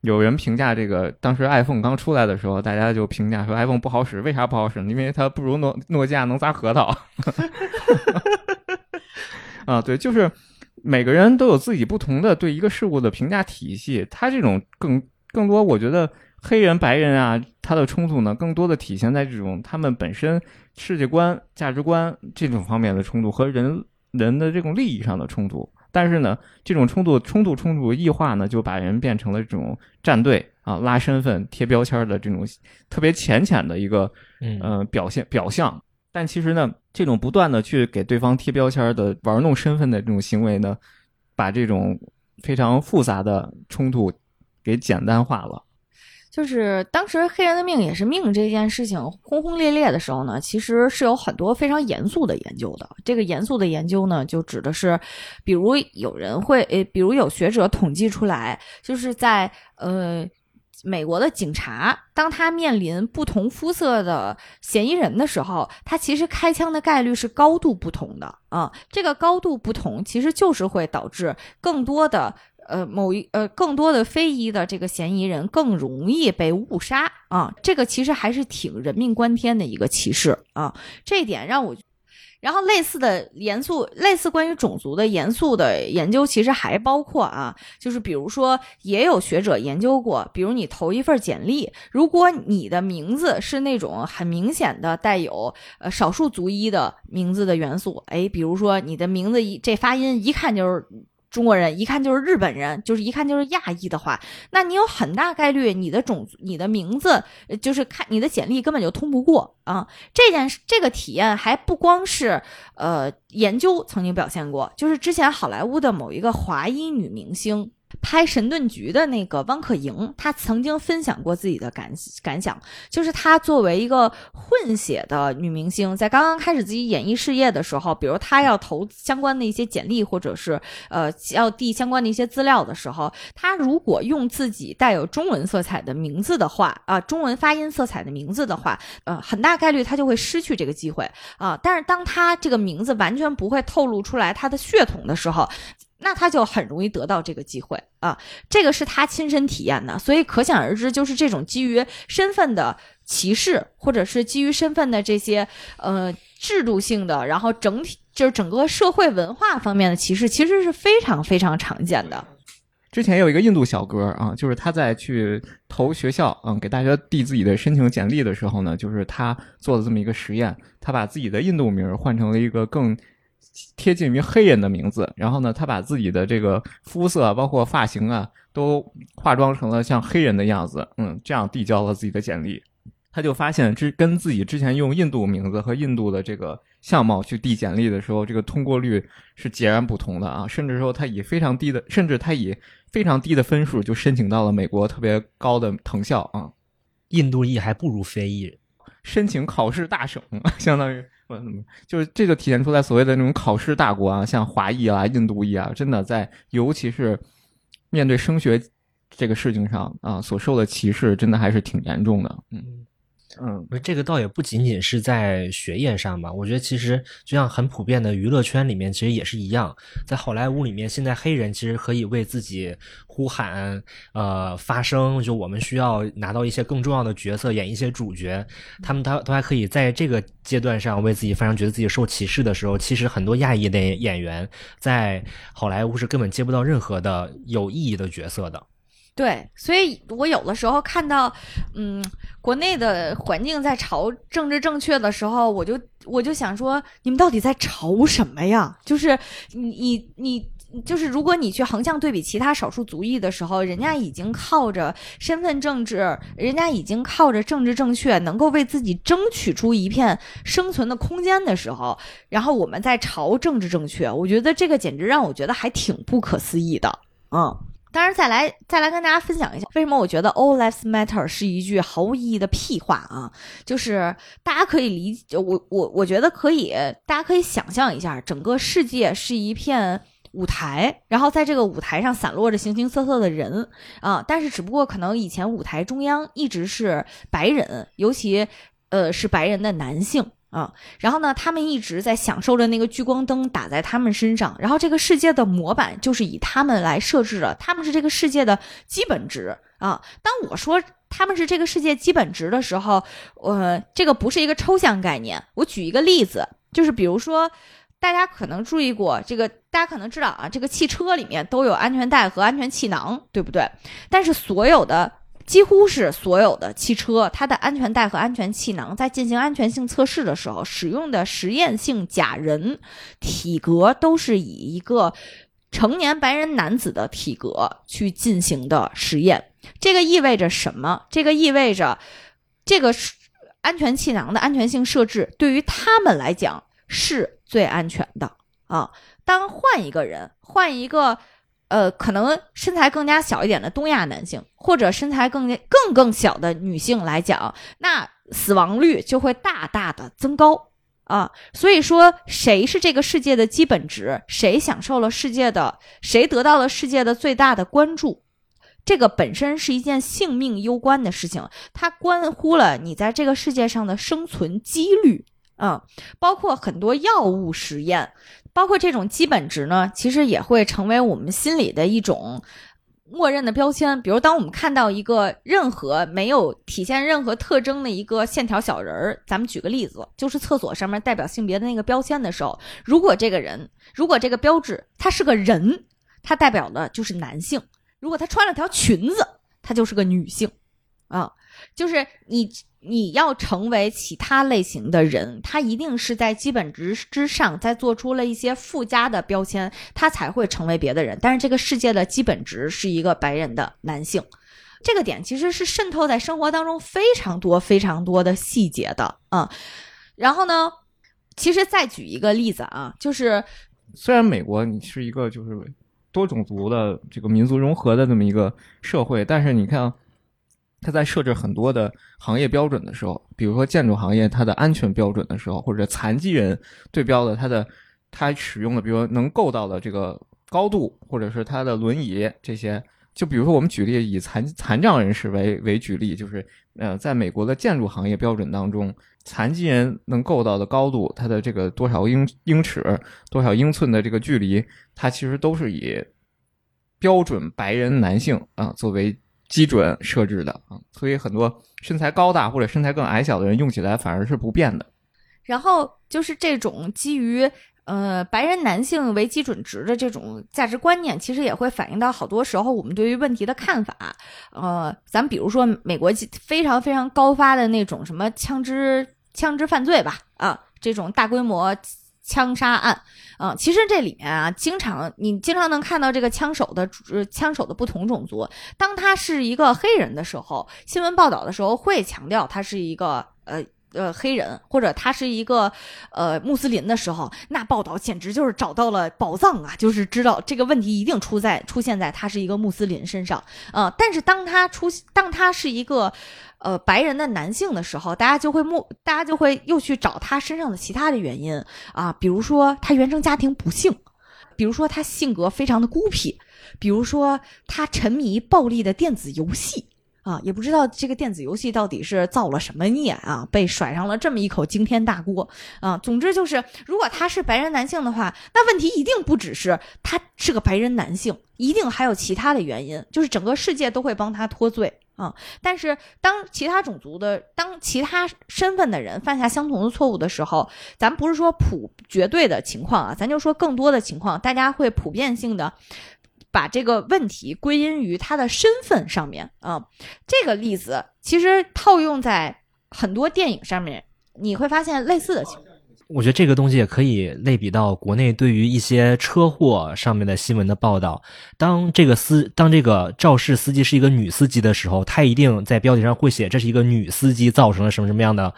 有人评价这个当时 iPhone 刚出来的时候，大家就评价说 iPhone 不好使，为啥不好使？因为它不如诺诺基亚能砸核桃。啊，对，就是每个人都有自己不同的对一个事物的评价体系，他这种更更多我觉得黑人白人啊，他的冲突呢，更多的体现在这种他们本身世界观、价值观这种方面的冲突和人人的这种利益上的冲突。但是呢，这种冲突、冲突、冲突异化呢，就把人变成了这种站队啊、拉身份、贴标签的这种特别浅浅的一个嗯呃表现表象。但其实呢，这种不断的去给对方贴标签的玩弄身份的这种行为呢，把这种非常复杂的冲突给简单化了。就是当时黑人的命也是命这件事情轰轰烈烈的时候呢，其实是有很多非常严肃的研究的。这个严肃的研究呢，就指的是，比如有人会，呃，比如有学者统计出来，就是在呃。美国的警察，当他面临不同肤色的嫌疑人的时候，他其实开枪的概率是高度不同的啊。这个高度不同，其实就是会导致更多的呃某一呃更多的非裔的这个嫌疑人更容易被误杀啊。这个其实还是挺人命关天的一个歧视啊。这一点让我。然后类似的严肃，类似关于种族的严肃的研究，其实还包括啊，就是比如说，也有学者研究过，比如你投一份简历，如果你的名字是那种很明显的带有呃少数族裔的名字的元素，哎，比如说你的名字一这发音一看就是。中国人一看就是日本人，就是一看就是亚裔的话，那你有很大概率你的种族、你的名字，就是看你的简历根本就通不过啊。这件事，这个体验还不光是呃研究曾经表现过，就是之前好莱坞的某一个华裔女明星。拍《神盾局》的那个汪可盈，她曾经分享过自己的感感想，就是她作为一个混血的女明星，在刚刚开始自己演艺事业的时候，比如她要投相关的一些简历，或者是呃要递相关的一些资料的时候，她如果用自己带有中文色彩的名字的话，啊、中文发音色彩的名字的话，呃，很大概率她就会失去这个机会。啊、但是当她这个名字完全不会透露出来她的血统的时候，那他就很容易得到这个机会啊，这个是他亲身体验的，所以可想而知，就是这种基于身份的歧视，或者是基于身份的这些呃制度性的，然后整体就是整个社会文化方面的歧视，其实是非常非常常见的。之前有一个印度小哥啊，就是他在去投学校，嗯，给大家递自己的申请简历的时候呢，就是他做了这么一个实验，他把自己的印度名换成了一个更贴近于黑人的名字，然后呢，他把自己的这个肤色啊，包括发型啊，都化妆成了像黑人的样子，嗯，这样递交了自己的简历。他就发现，之跟自己之前用印度名字和印度的这个相貌去递简历的时候，这个通过率是截然不同的啊！甚至说他以非常低的，甚至他以非常低的分数就申请到了美国特别高的藤校啊！印度裔还不如非裔，申请考试大省，相当于我怎么就是这就体现出来所谓的那种考试大国啊，像华裔啊、印度裔啊，真的在尤其是面对升学这个事情上啊，所受的歧视真的还是挺严重的。嗯嗯，这个倒也不仅仅是在学业上吧，我觉得其实就像很普遍的娱乐圈里面，其实也是一样。在好莱坞里面，现在黑人其实可以为自己呼喊、呃发声，就我们需要拿到一些更重要的角色，演一些主角。他们他都还可以在这个阶段上为自己发声，觉得自己受歧视的时候，其实很多亚裔的演员在好莱坞是根本接不到任何的有意义的角色的。对，所以我有的时候看到，嗯，国内的环境在朝政治正确的时候，我就我就想说，你们到底在朝什么呀？就是你你你。就是如果你去横向对比其他少数族裔的时候，人家已经靠着身份政治，人家已经靠着政治正确，能够为自己争取出一片生存的空间的时候，然后我们在朝政治正确，我觉得这个简直让我觉得还挺不可思议的，嗯。当然，再来再来跟大家分享一下，为什么我觉得 All Lives Matter 是一句毫无意义的屁话啊？就是大家可以理解，我我我觉得可以，大家可以想象一下，整个世界是一片舞台，然后在这个舞台上散落着形形色色的人啊，但是只不过可能以前舞台中央一直是白人，尤其呃是白人的男性。啊，然后呢，他们一直在享受着那个聚光灯打在他们身上，然后这个世界的模板就是以他们来设置的，他们是这个世界的基本值啊。当我说他们是这个世界基本值的时候，呃，这个不是一个抽象概念。我举一个例子，就是比如说，大家可能注意过这个，大家可能知道啊，这个汽车里面都有安全带和安全气囊，对不对？但是所有的几乎是所有的汽车，它的安全带和安全气囊在进行安全性测试的时候，使用的实验性假人体格都是以一个成年白人男子的体格去进行的实验。这个意味着什么？这个意味着这个安全气囊的安全性设置对于他们来讲是最安全的啊。当换一个人，换一个。呃，可能身材更加小一点的东亚男性，或者身材更更更小的女性来讲，那死亡率就会大大的增高啊。所以说，谁是这个世界的基本值，谁享受了世界的，谁得到了世界的最大的关注，这个本身是一件性命攸关的事情，它关乎了你在这个世界上的生存几率啊，包括很多药物实验。包括这种基本值呢，其实也会成为我们心里的一种默认的标签。比如，当我们看到一个任何没有体现任何特征的一个线条小人儿，咱们举个例子，就是厕所上面代表性别的那个标签的时候，如果这个人，如果这个标志他是个人，他代表的就是男性；如果他穿了条裙子，他就是个女性。啊，就是你。你要成为其他类型的人，他一定是在基本值之上再做出了一些附加的标签，他才会成为别的人。但是这个世界的基本值是一个白人的男性，这个点其实是渗透在生活当中非常多、非常多的细节的啊。然后呢，其实再举一个例子啊，就是虽然美国你是一个就是多种族的这个民族融合的这么一个社会，但是你看。他在设置很多的行业标准的时候，比如说建筑行业它的安全标准的时候，或者残疾人对标的它的它使用的，比如说能够到的这个高度，或者是它的轮椅这些，就比如说我们举例以残残障人士为为举例，就是呃，在美国的建筑行业标准当中，残疾人能够到的高度，它的这个多少英英尺、多少英寸的这个距离，它其实都是以标准白人男性啊作为。基准设置的啊，所以很多身材高大或者身材更矮小的人用起来反而是不变的。然后就是这种基于呃白人男性为基准值的这种价值观念，其实也会反映到好多时候我们对于问题的看法。呃，咱比如说美国非常非常高发的那种什么枪支枪支犯罪吧，啊，这种大规模。枪杀案，啊，其实这里面啊，经常你经常能看到这个枪手的呃枪手的不同种族。当他是一个黑人的时候，新闻报道的时候会强调他是一个呃呃黑人，或者他是一个呃穆斯林的时候，那报道简直就是找到了宝藏啊！就是知道这个问题一定出在出现在他是一个穆斯林身上，啊，但是当他出当他是一个。呃，白人的男性的时候，大家就会目，大家就会又去找他身上的其他的原因啊，比如说他原生家庭不幸，比如说他性格非常的孤僻，比如说他沉迷暴力的电子游戏啊，也不知道这个电子游戏到底是造了什么孽啊，被甩上了这么一口惊天大锅啊。总之就是，如果他是白人男性的话，那问题一定不只是他是个白人男性，一定还有其他的原因，就是整个世界都会帮他脱罪。啊！但是当其他种族的、当其他身份的人犯下相同的错误的时候，咱不是说普绝对的情况啊，咱就说更多的情况，大家会普遍性的把这个问题归因于他的身份上面啊。这个例子其实套用在很多电影上面，你会发现类似的情况。我觉得这个东西也可以类比到国内对于一些车祸上面的新闻的报道。当这个司当这个肇事司机是一个女司机的时候，他一定在标题上会写这是一个女司机造成了什么什么样的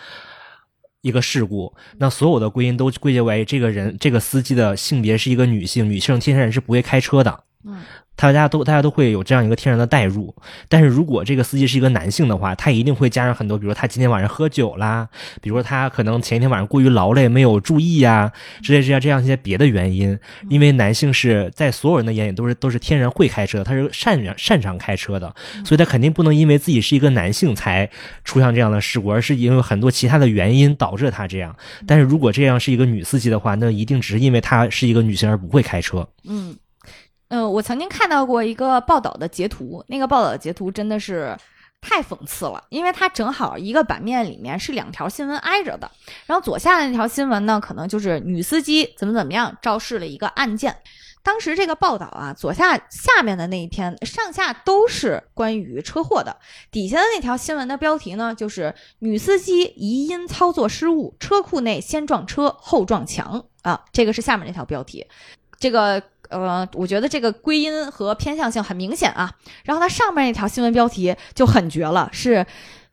一个事故。那所有的归因都归结为这个人这个司机的性别是一个女性，女性天生人是不会开车的。嗯。大家都大家都会有这样一个天然的代入，但是如果这个司机是一个男性的话，他一定会加上很多，比如说他今天晚上喝酒啦，比如说他可能前一天晚上过于劳累没有注意呀，之类这样这样一些别的原因。因为男性是在所有人的眼里都是都是天然会开车，他是擅长擅长开车的，所以他肯定不能因为自己是一个男性才出现这样的事故，而是因为很多其他的原因导致他这样。但是如果这样是一个女司机的话，那一定只是因为她是一个女性而不会开车。嗯。嗯，我曾经看到过一个报道的截图，那个报道的截图真的是太讽刺了，因为它正好一个版面里面是两条新闻挨着的，然后左下那条新闻呢，可能就是女司机怎么怎么样肇事了一个案件，当时这个报道啊，左下下面的那一篇上下都是关于车祸的，底下的那条新闻的标题呢，就是女司机疑因操作失误，车库内先撞车后撞墙啊，这个是下面那条标题，这个。呃，我觉得这个归因和偏向性很明显啊。然后它上面那条新闻标题就很绝了，是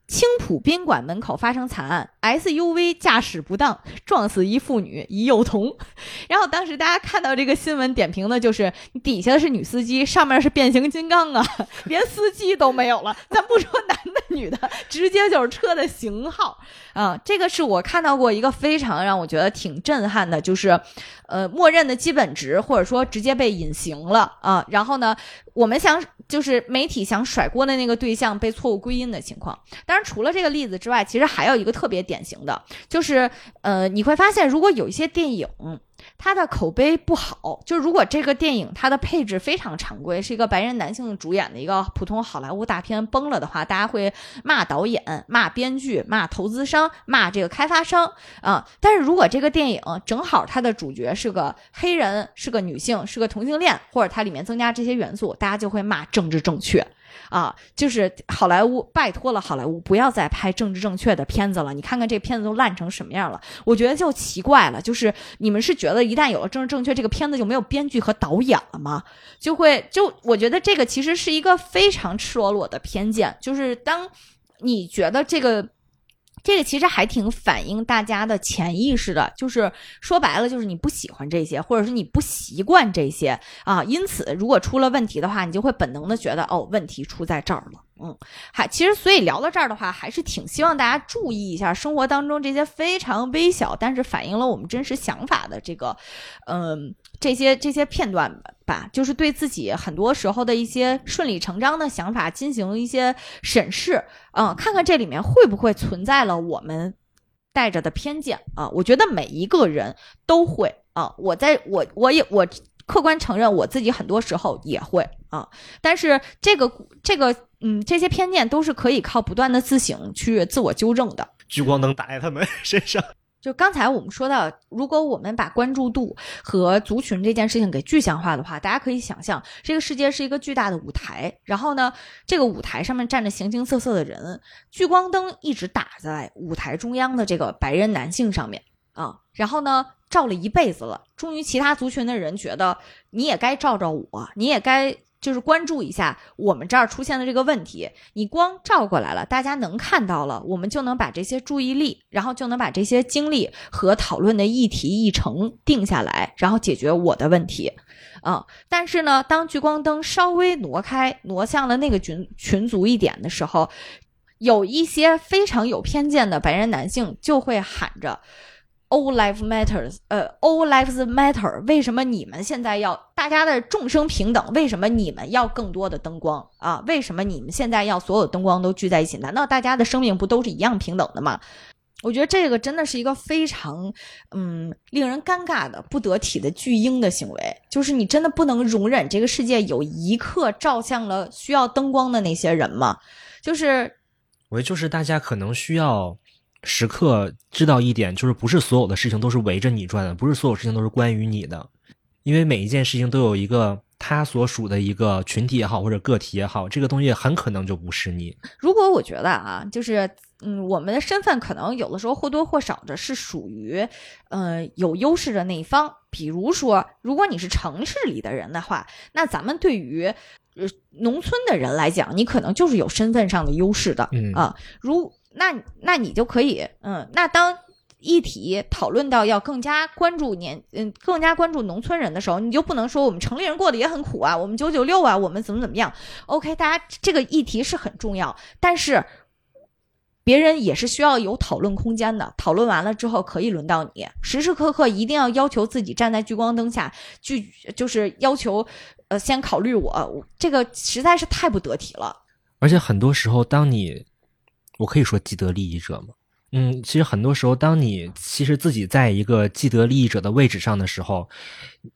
青浦宾馆门口发生惨案，SUV 驾驶不当撞死一妇女一幼童。然后当时大家看到这个新闻点评的就是底下的是女司机，上面是变形金刚啊，连司机都没有了。咱不说男的女的，直接就是车的型号啊。这个是我看到过一个非常让我觉得挺震撼的，就是呃，默认的基本值或者说直接被隐形了啊。然后呢，我们想就是媒体想甩锅的那个对象被错误归因的情况。当然，除了这个例子之外，其实还有一个特别典型的，就是呃，你会发现如果有一些电影。它的口碑不好，就如果这个电影它的配置非常常规，是一个白人男性主演的一个普通好莱坞大片崩了的话，大家会骂导演、骂编剧、骂投资商、骂这个开发商啊。但是如果这个电影正好它的主角是个黑人、是个女性、是个同性恋，或者它里面增加这些元素，大家就会骂政治正确。啊，就是好莱坞，拜托了，好莱坞不要再拍政治正确的片子了。你看看这片子都烂成什么样了，我觉得就奇怪了。就是你们是觉得一旦有了政治正确，这个片子就没有编剧和导演了吗？就会就我觉得这个其实是一个非常赤裸裸的偏见。就是当你觉得这个。这个其实还挺反映大家的潜意识的，就是说白了，就是你不喜欢这些，或者是你不习惯这些啊。因此，如果出了问题的话，你就会本能的觉得，哦，问题出在这儿了。嗯，还其实，所以聊到这儿的话，还是挺希望大家注意一下生活当中这些非常微小，但是反映了我们真实想法的这个，嗯，这些这些片段吧，就是对自己很多时候的一些顺理成章的想法进行一些审视，嗯，看看这里面会不会存在了我们带着的偏见啊？我觉得每一个人都会啊，我在我我也我。客观承认，我自己很多时候也会啊，但是这个这个嗯，这些偏见都是可以靠不断的自省去自我纠正的。聚光灯打在他们身上。就刚才我们说到，如果我们把关注度和族群这件事情给具象化的话，大家可以想象，这个世界是一个巨大的舞台，然后呢，这个舞台上面站着形形色色的人，聚光灯一直打在舞台中央的这个白人男性上面啊，然后呢。照了一辈子了，终于其他族群的人觉得你也该照照我，你也该就是关注一下我们这儿出现的这个问题。你光照过来了，大家能看到了，我们就能把这些注意力，然后就能把这些精力和讨论的议题议程定下来，然后解决我的问题。啊，但是呢，当聚光灯稍微挪开，挪向了那个群群族一点的时候，有一些非常有偏见的白人男性就会喊着。All life matters，呃，All lives matter。为什么你们现在要大家的众生平等？为什么你们要更多的灯光啊？为什么你们现在要所有灯光都聚在一起？难道大家的生命不都是一样平等的吗？我觉得这个真的是一个非常，嗯，令人尴尬的不得体的巨婴的行为。就是你真的不能容忍这个世界有一刻照向了需要灯光的那些人吗？就是，我就是大家可能需要。时刻知道一点，就是不是所有的事情都是围着你转的，不是所有事情都是关于你的，因为每一件事情都有一个他所属的一个群体也好，或者个体也好，这个东西很可能就不是你。如果我觉得啊，就是嗯，我们的身份可能有的时候或多或少的是属于呃有优势的那一方。比如说，如果你是城市里的人的话，那咱们对于呃农村的人来讲，你可能就是有身份上的优势的嗯啊。如那那你就可以，嗯，那当议题讨论到要更加关注年，嗯，更加关注农村人的时候，你就不能说我们城里人过得也很苦啊，我们九九六啊，我们怎么怎么样？OK，大家这个议题是很重要，但是别人也是需要有讨论空间的。讨论完了之后，可以轮到你，时时刻刻一定要要求自己站在聚光灯下，聚就是要求，呃，先考虑我，这个实在是太不得体了。而且很多时候，当你我可以说既得利益者吗？嗯，其实很多时候，当你其实自己在一个既得利益者的位置上的时候，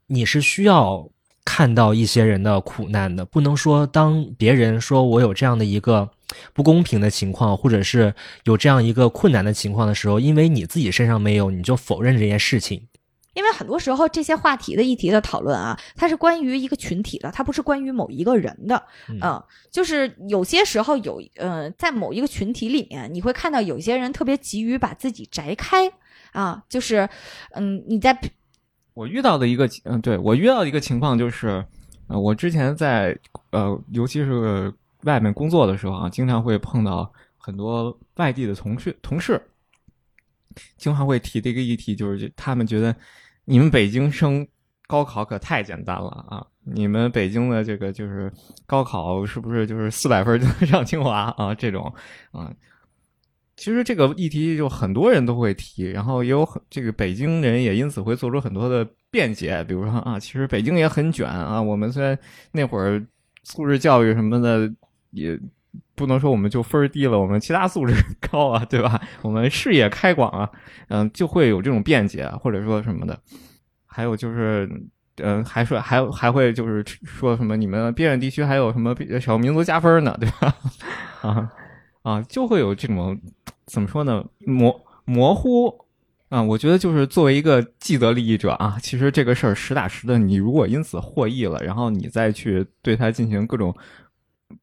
你是需要看到一些人的苦难的。不能说当别人说我有这样的一个不公平的情况，或者是有这样一个困难的情况的时候，因为你自己身上没有，你就否认这件事情。因为很多时候这些话题的议题的讨论啊，它是关于一个群体的，它不是关于某一个人的。嗯嗯，就是有些时候有呃，在某一个群体里面，你会看到有些人特别急于把自己摘开啊，就是嗯，你在我遇到的一个，嗯，对我遇到的一个情况就是，呃，我之前在呃，尤其是外面工作的时候啊，经常会碰到很多外地的同事，同事经常会提的一个议题，就是他们觉得你们北京升高考可太简单了啊！你们北京的这个就是高考是不是就是四百分就能上清华啊？这种啊。其实这个议题就很多人都会提，然后也有很这个北京人也因此会做出很多的辩解，比如说啊，其实北京也很卷啊。我们虽然那会儿素质教育什么的也不能说我们就分儿低了，我们其他素质高啊，对吧？我们视野开广啊，嗯、就会有这种辩解或者说什么的。还有就是，嗯、还说还还会就是说什么你们边远地区还有什么少数民族加分呢，对吧？啊啊，就会有这种怎么说呢模模糊啊。我觉得就是作为一个既得利益者啊，其实这个事儿实打实的，你如果因此获益了，然后你再去对它进行各种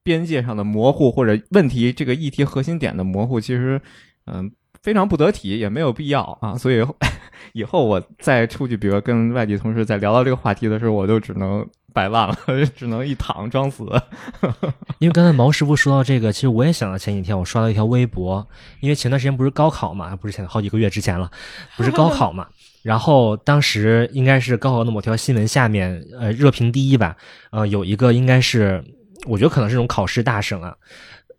边界上的模糊或者问题这个议题核心点的模糊，其实嗯。非常不得体，也没有必要啊，所以 以后我再出去，比如跟外地同事在聊到这个话题的时候，我就只能摆烂了，只能一躺装死。因为刚才毛师傅说到这个，其实我也想到前几天我刷到一条微博，因为前段时间不是高考嘛，不是前好几个月之前了，不是高考嘛，然后当时应该是高考的某条新闻下面，呃，热评第一吧，呃，有一个应该是，我觉得可能是这种考试大省啊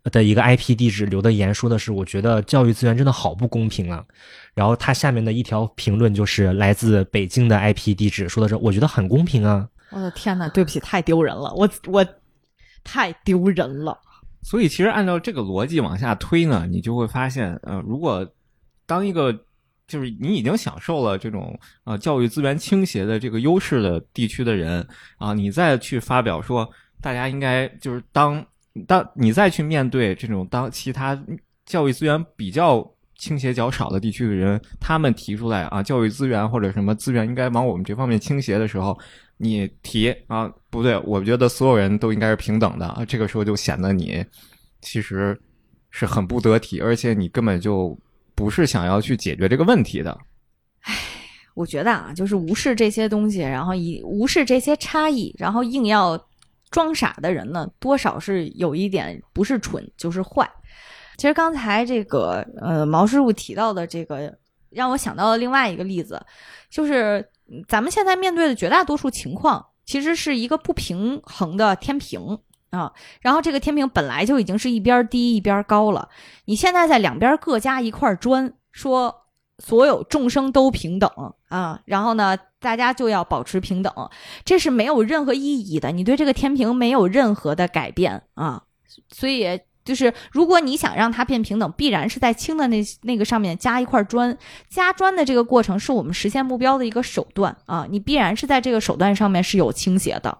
的一个 IP 地址留的言，说的是我觉得教育资源真的好不公平啊。然后他下面的一条评论就是来自北京的 IP 地址，说的是我觉得很公平啊。我的天呐，对不起，太丢人了，我我太丢人了。所以其实按照这个逻辑往下推呢，你就会发现，呃，如果当一个就是你已经享受了这种呃教育资源倾斜的这个优势的地区的人啊，你再去发表说大家应该就是当当你再去面对这种当其他教育资源比较倾斜较少的地区的人，他们提出来啊，教育资源或者什么资源应该往我们这方面倾斜的时候，你提啊不对，我觉得所有人都应该是平等的啊，这个时候就显得你其实是很不得体，而且你根本就不是想要去解决这个问题的。我觉得啊，就是无视这些东西，然后以无视这些差异，然后硬要装傻的人呢，多少是有一点不是蠢就是坏。其实刚才这个呃毛师傅提到的这个，让我想到了另外一个例子，就是咱们现在面对的绝大多数情况，其实是一个不平衡的天平啊。然后这个天平本来就已经是一边低一边高了，你现在在两边各加一块砖，说所有众生都平等啊，然后呢，大家就要保持平等，这是没有任何意义的。你对这个天平没有任何的改变啊，所以就是如果你想让它变平等，必然是在轻的那那个上面加一块砖，加砖的这个过程是我们实现目标的一个手段啊，你必然是在这个手段上面是有倾斜的。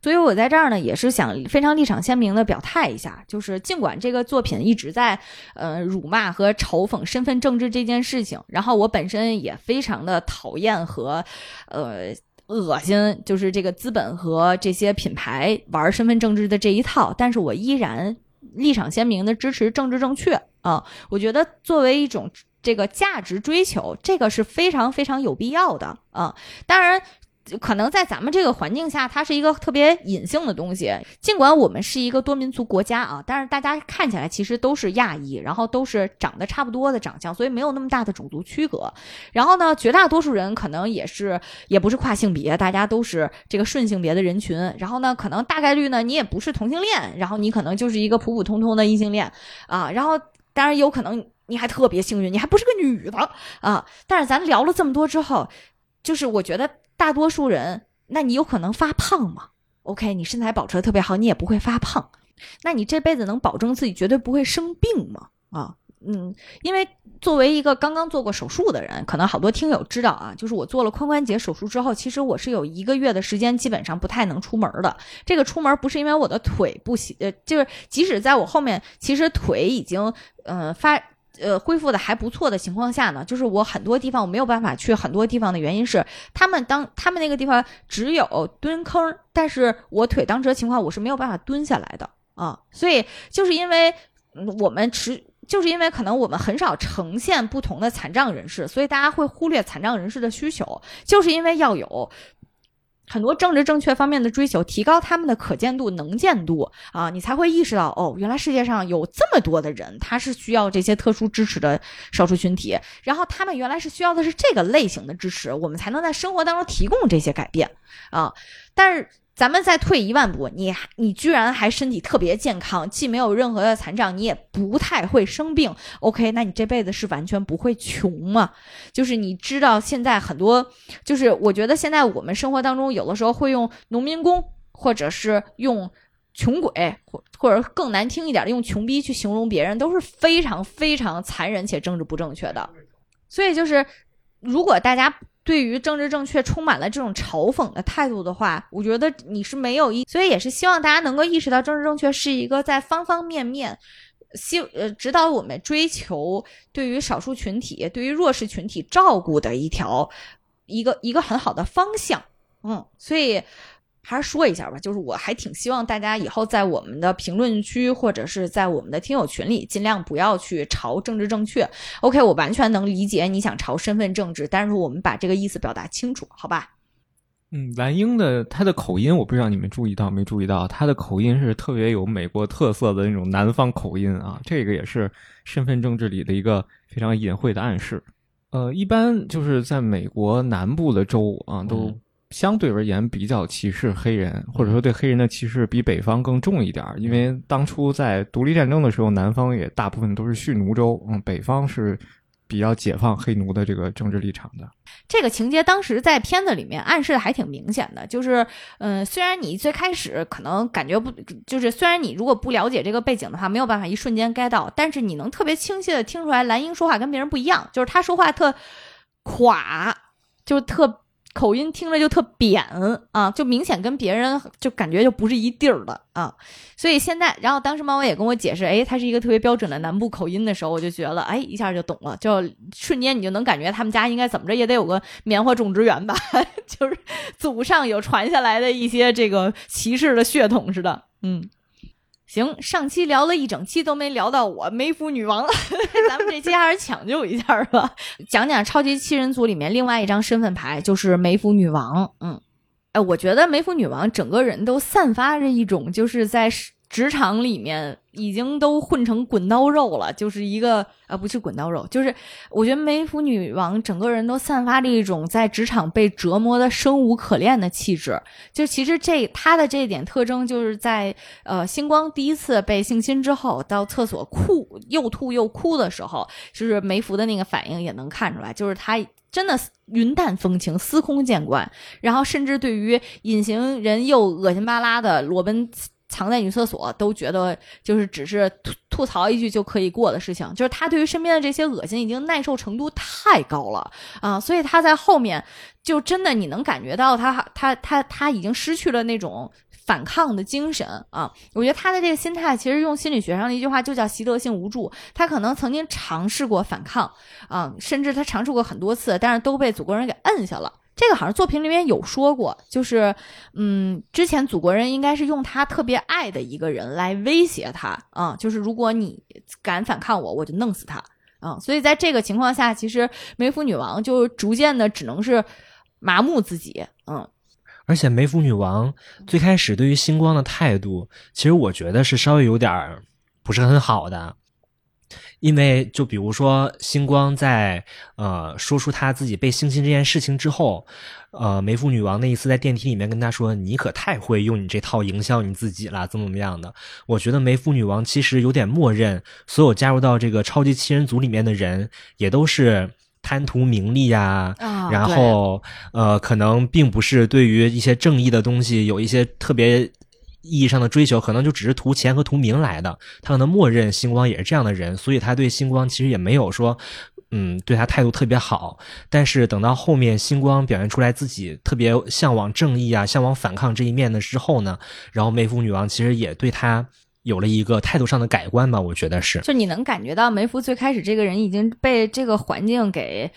所以我在这儿呢，也是想非常立场鲜明的表态一下，就是尽管这个作品一直在呃辱骂和嘲讽身份政治这件事情，然后我本身也非常的讨厌和呃恶心，就是这个资本和这些品牌玩身份政治的这一套，但是我依然立场鲜明的支持政治正确啊，我觉得作为一种这个价值追求，这个是非常非常有必要的啊，当然。可能在咱们这个环境下，它是一个特别隐性的东西。尽管我们是一个多民族国家啊，但是大家看起来其实都是亚裔，然后都是长得差不多的长相，所以没有那么大的种族区隔。然后呢，绝大多数人可能也是也不是跨性别，大家都是这个顺性别的人群。然后呢，可能大概率呢，你也不是同性恋，然后你可能就是一个普普通通的异性恋啊。然后当然有可能你还特别幸运，你还不是个女的啊。但是咱聊了这么多之后，就是我觉得。大多数人，那你有可能发胖吗？OK，你身材保持的特别好，你也不会发胖。那你这辈子能保证自己绝对不会生病吗？啊，嗯，因为作为一个刚刚做过手术的人，可能好多听友知道啊，就是我做了髋关节手术之后，其实我是有一个月的时间基本上不太能出门的。这个出门不是因为我的腿不行，呃，就是即使在我后面，其实腿已经，呃，发。呃恢复的还不错的情况下呢，就是我很多地方我没有办法去很多地方的原因是，他们当他们那个地方只有蹲坑，但是我腿当时的情况我是没有办法蹲下来的啊，所以就是因为我们持。就是因为可能我们很少呈现不同的残障人士，所以大家会忽略残障人士的需求。就是因为要有很多政治正确方面的追求，提高他们的可见度、能见度啊，你才会意识到哦，原来世界上有这么多的人，他是需要这些特殊支持的少数群体，然后他们原来是需要的是这个类型的支持，我们才能在生活当中提供这些改变啊。但是咱们再退一万步，你还你居然还身体特别健康，既没有任何的残障，你也不太会生病，OK？那你这辈子是完全不会穷吗？就是你知道现在很多，就是我觉得现在我们生活当中有的时候会用农民工，或者是用穷鬼，或或者更难听一点的用穷逼去形容别人，都是非常非常残忍且政治不正确的。所以就是，如果大家对于政治正确充满了这种嘲讽的态度的话，我觉得你是没有意，所以也是希望大家能够意识到政治正确是一个在方方面面。希呃，指导我们追求对于少数群体、对于弱势群体照顾的一条一个一个很好的方向，嗯，所以还是说一下吧，就是我还挺希望大家以后在我们的评论区或者是在我们的听友群里，尽量不要去朝政治正确。OK，我完全能理解你想朝身份政治，但是我们把这个意思表达清楚，好吧？嗯，蓝英的他的口音，我不知道你们注意到没注意到，他的口音是特别有美国特色的那种南方口音啊，这个也是身份政治里的一个非常隐晦的暗示。呃，一般就是在美国南部的州啊，都相对而言比较歧视黑人，或者说对黑人的歧视比北方更重一点，因为当初在独立战争的时候，南方也大部分都是蓄奴州，嗯，北方是比较解放黑奴的这个政治立场的。这个情节当时在片子里面暗示的还挺明显的，就是，嗯，虽然你最开始可能感觉不，就是虽然你如果不了解这个背景的话，没有办法一瞬间 get 到，但是你能特别清晰的听出来，蓝英说话跟别人不一样，就是他说话特垮，就特口音听着就特扁啊，就明显跟别人就感觉就不是一地儿的啊。所以现在，然后当时猫尾也跟我解释，哎，他是一个特别标准的南部口音的时候，我就觉得，哎，一下就懂了，就瞬间你就能感觉他们家应该怎么着也得有个棉花种植园吧，就是祖上有传下来的一些这个骑士的血统似的，嗯。行，上期聊了一整期都没聊到我梅芙女王，咱们这期还是抢救一下吧，讲讲超级七人组里面另外一张身份牌，就是梅芙女王。嗯，哎，我觉得梅芙女王整个人都散发着一种就是在职场里面已经都混成滚刀肉了，就是一个啊，不是滚刀肉，就是我觉得梅芙女王整个人都散发着一种在职场被折磨的生无可恋的气质。就其实这她的这一点特征，就是在呃星光第一次被性侵之后，到厕所哭又吐又哭的时候，就是梅芙的那个反应也能看出来，就是她真的云淡风轻、司空见惯，然后甚至对于隐形人又恶心巴拉的裸奔。藏在女厕所都觉得就是只是吐吐槽一句就可以过的事情，就是他对于身边的这些恶心已经耐受程度太高了啊，所以他在后面就真的你能感觉到他他他他已经失去了那种反抗的精神啊。我觉得他的这个心态其实用心理学上的一句话就叫习得性无助，他可能曾经尝试过反抗啊，甚至他尝试过很多次，但是都被祖国人给摁下了。这个好像作品里面有说过，就是，嗯，之前祖国人应该是用他特别爱的一个人来威胁他啊，就是如果你敢反抗我，我就弄死他啊。所以在这个情况下，其实梅芙女王就逐渐的只能是麻木自己，嗯。而且梅芙女王最开始对于星光的态度，其实我觉得是稍微有点儿不是很好的。因为就比如说，星光在呃说出他自己被性侵这件事情之后，呃，梅芙女王那一次在电梯里面跟他说：“你可太会用你这套营销你自己了，怎么怎么样的？”我觉得梅芙女王其实有点默认，所有加入到这个超级七人组里面的人也都是贪图名利呀，然后呃，可能并不是对于一些正义的东西有一些特别。意义上的追求，可能就只是图钱和图名来的。他可能默认星光也是这样的人，所以他对星光其实也没有说，嗯，对他态度特别好。但是等到后面星光表现出来自己特别向往正义啊、向往反抗这一面的时候呢，然后梅芙女王其实也对他有了一个态度上的改观吧，我觉得是。就你能感觉到梅芙最开始这个人已经被这个环境给。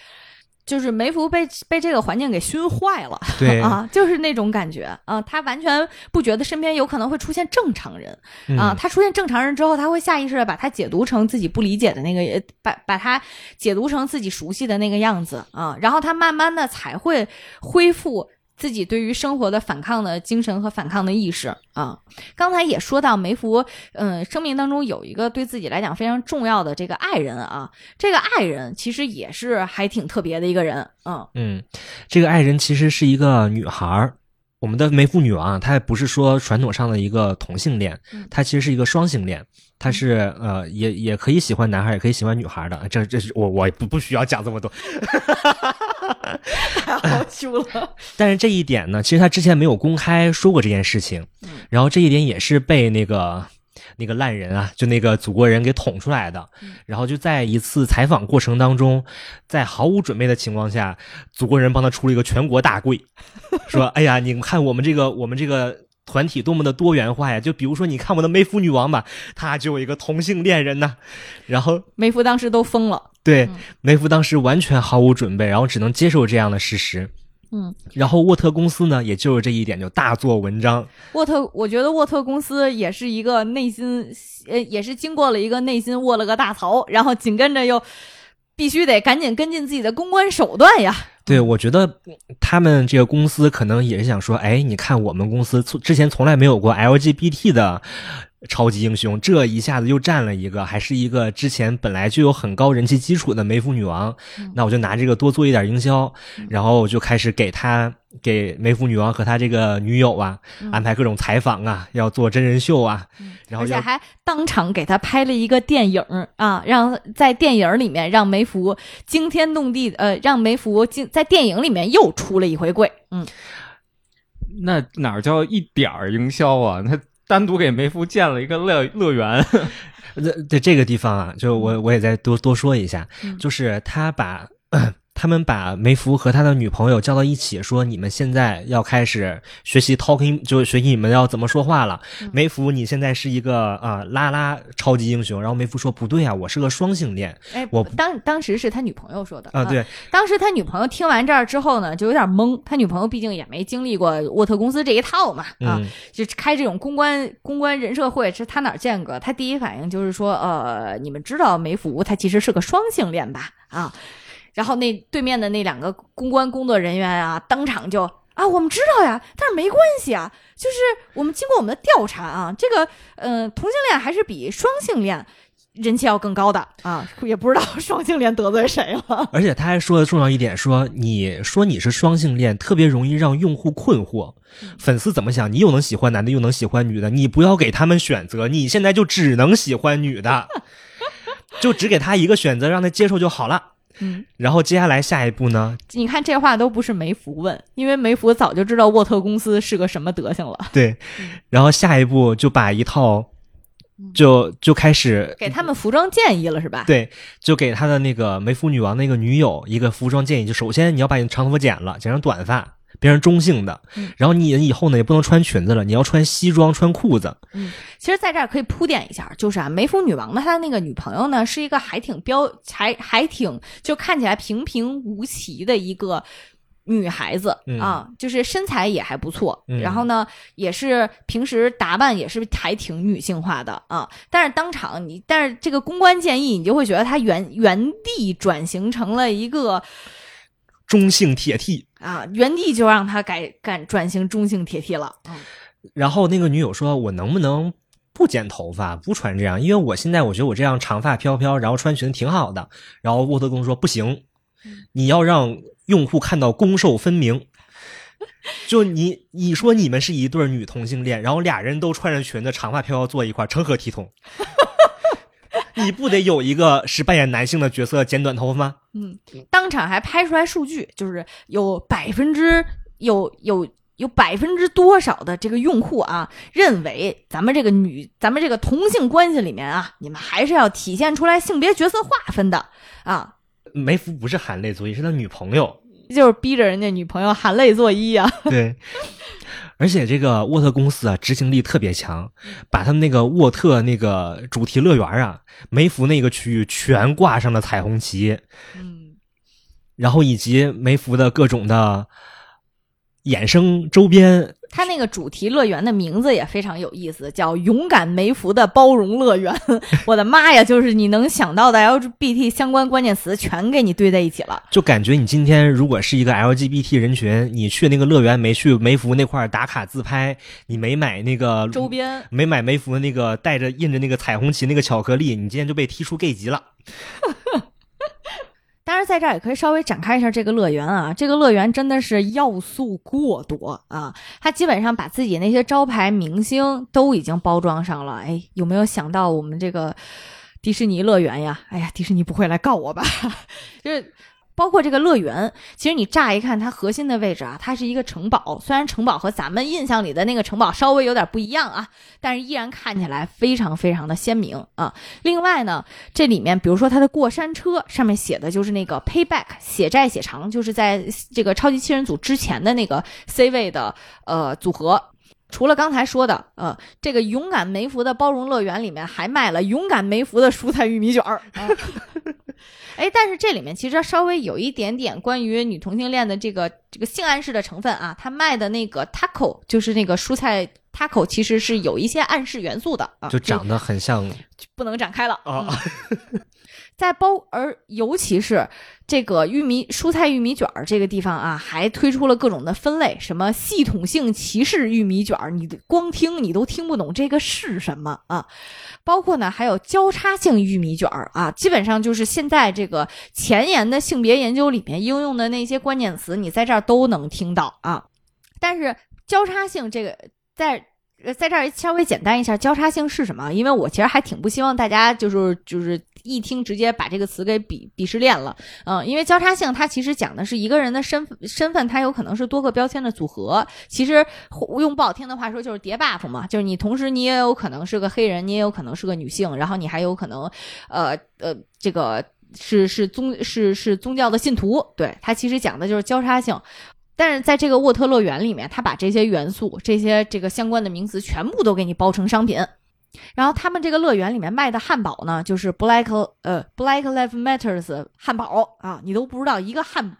就是梅福被被这个环境给熏坏了，对 啊，就是那种感觉啊，他完全不觉得身边有可能会出现正常人啊，嗯他出现正常人之后，他会下意识的把他解读成自己不理解的那个，呃把把他解读成自己熟悉的那个样子啊，然后他慢慢的才会恢复。自己对于生活的反抗的精神和反抗的意识啊，刚才也说到梅福，嗯，生命当中有一个对自己来讲非常重要的这个爱人啊，这个爱人其实也是还挺特别的一个人，嗯嗯，这个爱人其实是一个女孩儿。我们的梅芙女王啊，她不是说传统上的一个同性恋嗯，她其实是一个双性恋，她是呃也也可以喜欢男孩，也可以喜欢女孩的。这这是我我不不需要讲这么多，太好羞了，但是这一点呢，其实他之前没有公开说过这件事情，嗯然后这一点也是被那个那个烂人啊，就那个祖国人给捅出来的。嗯然后就在一次采访过程当中，在毫无准备的情况下，祖国人帮他出了一个全国大跪，说：“哎呀，你们看我们这个我们这个。”团体多么的多元化呀！就比如说，你看我的梅夫女王吧，她就有一个同性恋人呢。然后，梅芙当时都疯了，对嗯梅夫当时完全毫无准备，然后只能接受这样的事实。嗯，然后沃特公司呢，也就是这一点就大做文章。沃特，我觉得沃特公司也是一个内心，呃，也是经过了一个内心卧了个大槽，然后紧跟着又必须得赶紧跟进自己的公关手段呀。对，我觉得他们这个公司可能也是想说，哎，你看我们公司从之前从来没有过 LGBT 的超级英雄，这一下子又占了一个，还是一个之前本来就有很高人气基础的梅芙女王，嗯。那我就拿这个多做一点营销，然后我就开始给他给梅芙女王和他这个女友啊、嗯安排各种采访啊，要做真人秀啊，然后而且还当场给他拍了一个电影啊，让在电影里面让梅芙惊天动地，呃，让梅芙惊在电影里面又出了一回柜，嗯，那哪叫一点儿营销啊？那单独给梅夫建了一个乐乐园，这这这个地方啊，就我我也再多多说一下，嗯就是他把。他们把梅福和他的女朋友叫到一起，说：“你们现在要开始学习 talking，就学习你们要怎么说话了。嗯梅福，你现在是一个啊、拉拉超级英雄。”然后梅福说：“不对啊，我是个双性恋哎，我当当时是他女朋友说的啊。”对，当时他女朋友听完这儿之后呢，就有点懵。他女朋友毕竟也没经历过沃特公司这一套嘛，啊，嗯就开这种公关公关人社会，是他哪儿见过？他第一反应就是说，呃，你们知道梅福他其实是个双性恋吧？啊，然后那对面的那两个公关工作人员啊，当场就啊，我们知道呀，但是没关系啊，就是我们经过我们的调查啊，这个呃同性恋还是比双性恋人气要更高的啊，也不知道双性恋得罪谁了。而且他还说的重要一点，说你说你是双性恋，特别容易让用户困惑。粉丝怎么想？你又能喜欢男的，又能喜欢女的，你不要给他们选择，你现在就只能喜欢女的，就只给他一个选择，让他接受就好了。嗯，然后接下来下一步呢？你看这话都不是梅福问，因为梅福早就知道沃特公司是个什么德行了，对，然后下一步就把一套，就就开始给他们服装建议了是吧？对，就给他的那个梅夫女王那个女友一个服装建议，就首先你要把你长头发剪了，剪成短发，变成中性的嗯，然后你以后呢也不能穿裙子了，你要穿西装穿裤子，其实在这儿可以铺垫一下，就是啊，梅芙女王呢，她的那个女朋友呢，是一个还挺标，还还挺就看起来平平无奇的一个。女孩子嗯啊，就是身材也还不错，嗯然后呢，也是平时打扮也是还挺女性化的啊。但是当场你，但是这个公关建议，你就会觉得她原原地转型成了一个中性铁 T。啊，原地就让他改改转型中性铁 T 了。嗯然后那个女友说：“我能不能不剪头发，不穿这样？因为我现在我觉得我这样长发飘飘，然后穿裙子挺好的。”然后沃特公说：“不行，你要让用户看到攻受分明。”就你你说你们是一对女同性恋，然后俩人都穿着裙子，长发飘飘坐一块儿，成何体统？你不得有一个是扮演男性的角色剪短头发吗？嗯，当场还拍出来数据，就是有百分之有有有百分之多少的这个用户啊，认为咱们这个女咱们这个同性关系里面啊，你们还是要体现出来性别角色划分的啊，梅芙不是含泪作揖，是他女朋友。就是逼着人家女朋友含泪作揖啊。对，而且这个沃特公司啊，执行力特别强，把他们那个沃特那个主题乐园啊，梅福那个区域全挂上了彩虹旗，嗯，然后以及梅福的各种的衍生周边，它那个主题乐园的名字也非常有意思，叫“勇敢梅福的包容乐园”。我的妈呀，就是你能想到的 LGBT 相关关键词全给你堆在一起了。就感觉你今天如果是一个 LGBT 人群，你去那个乐园没去梅福那块儿打卡自拍，你没买那个周边没买梅福那个带着印着那个彩虹旗那个巧克力，你今天就被踢出 gay 级了。当然，在这儿也可以稍微展开一下这个乐园啊。这个乐园真的是要素过多啊，它基本上把自己那些招牌明星都已经包装上了。哎，有没有想到我们这个迪士尼乐园呀？哎呀，迪士尼不会来告我吧？就是。包括这个乐园，其实你乍一看它核心的位置啊，它是一个城堡。虽然城堡和咱们印象里的那个城堡稍微有点不一样啊，但是依然看起来非常非常的鲜明啊。另外呢，这里面比如说它的过山车上面写的就是那个 payback，血债血偿，就是在这个超级七人组之前的那个 C 位的呃组合。除了刚才说的，呃，这个勇敢梅福的包容乐园里面还卖了勇敢梅福的蔬菜玉米卷儿。啊哎，但是这里面其实稍微有一点点关于女同性恋的这个这个性暗示的成分啊，他卖的那个 taco 就是那个蔬菜 taco，其实是有一些暗示元素的啊，就长得很像这不能展开了啊。嗯 在包，而尤其是这个玉米蔬菜玉米卷儿这个地方啊，还推出了各种的分类，什么系统性歧视玉米卷儿，你光听你都听不懂这个是什么啊。包括呢，还有交叉性玉米卷儿啊，基本上就是现在这个前沿的性别研究里面应用的那些关键词，你在这儿都能听到啊。但是交叉性这个在。呃，在这儿稍微简单一下，交叉性是什么？因为我其实还挺不希望大家就是就是一听直接把这个词给鄙鄙视链了，嗯，因为交叉性它其实讲的是一个人的身份身份，它有可能是多个标签的组合。其实用不好听的话说，就是叠 buff 嘛，就是你同时你也有可能是个黑人，你也有可能是个女性，然后你还有可能，呃呃，这个是是宗是是宗教的信徒，对，它其实讲的就是交叉性。但是在这个沃特乐园里面，他把这些元素、这些这个相关的名词全部都给你包成商品。然后他们这个乐园里面卖的汉堡呢，就是 Black 呃 Black live Matters 汉堡啊，你都不知道一个汉，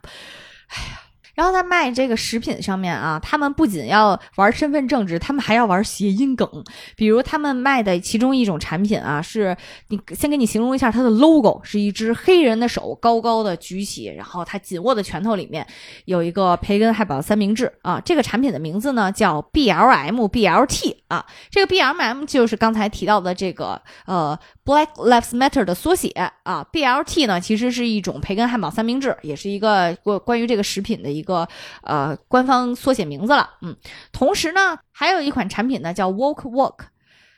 哎呀。然后他卖这个食品上面啊，他们不仅要玩身份政治，他们还要玩谐音梗。比如他们卖的其中一种产品啊，是你先给你形容一下它的 logo，是一只黑人的手高高的举起，然后他紧握的拳头里面有一个培根汉堡三明治啊。这个产品的名字呢叫 BLM BLT 啊，这个 BLM 就是刚才提到的这个呃 Black Lives Matter 的缩写啊，BLT 呢其实是一种培根汉堡三明治，也是一个关关于这个食品的一个。个呃官方缩写名字了，嗯，同时呢，还有一款产品呢叫 Walk Walk，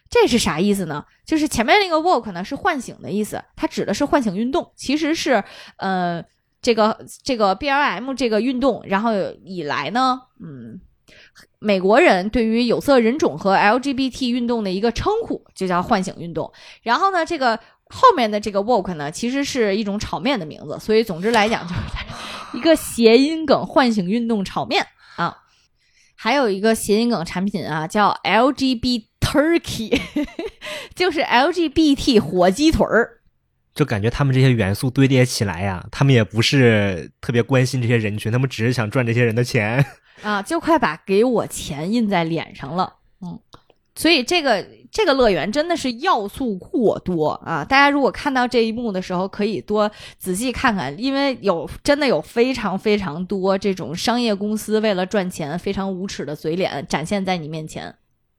这是啥意思呢？就是前面那个 Walk 呢是唤醒的意思，它指的是唤醒运动，其实是呃这个这个 BLM 这个运动，然后以来呢，嗯，美国人对于有色人种和 LGBT 运动的一个称呼就叫唤醒运动，然后呢，这个。后面的这个 walk 呢，其实是一种炒面的名字，所以总之来讲 就是一个谐音梗，唤醒运动炒面啊。还有一个谐音梗产品啊，叫 LGBT Turkey，就是 LGBT 火鸡腿儿。就感觉他们这些元素堆叠起来呀，他们也不是特别关心这些人群，他们只是想赚这些人的钱啊，就快把给我钱印在脸上了。嗯，所以这个。这个乐园真的是要素过多啊！大家如果看到这一幕的时候，可以多仔细看看，因为有真的有非常非常多这种商业公司为了赚钱非常无耻的嘴脸展现在你面前。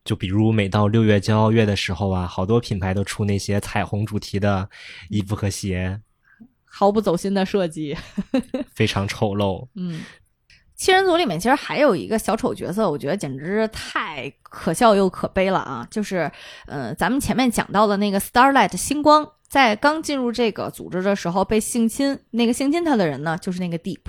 就比如每到六月骄傲月的时候啊，好多品牌都出那些彩虹主题的衣服和鞋，毫不走心的设计，非常丑陋。嗯。七人组里面其实还有一个小丑角色，我觉得简直太可笑又可悲了啊！就是，嗯，咱们前面讲到的那个 Starlight 星光，在刚进入这个组织的时候被性侵，那个性侵他的人呢，就是那个 Deep，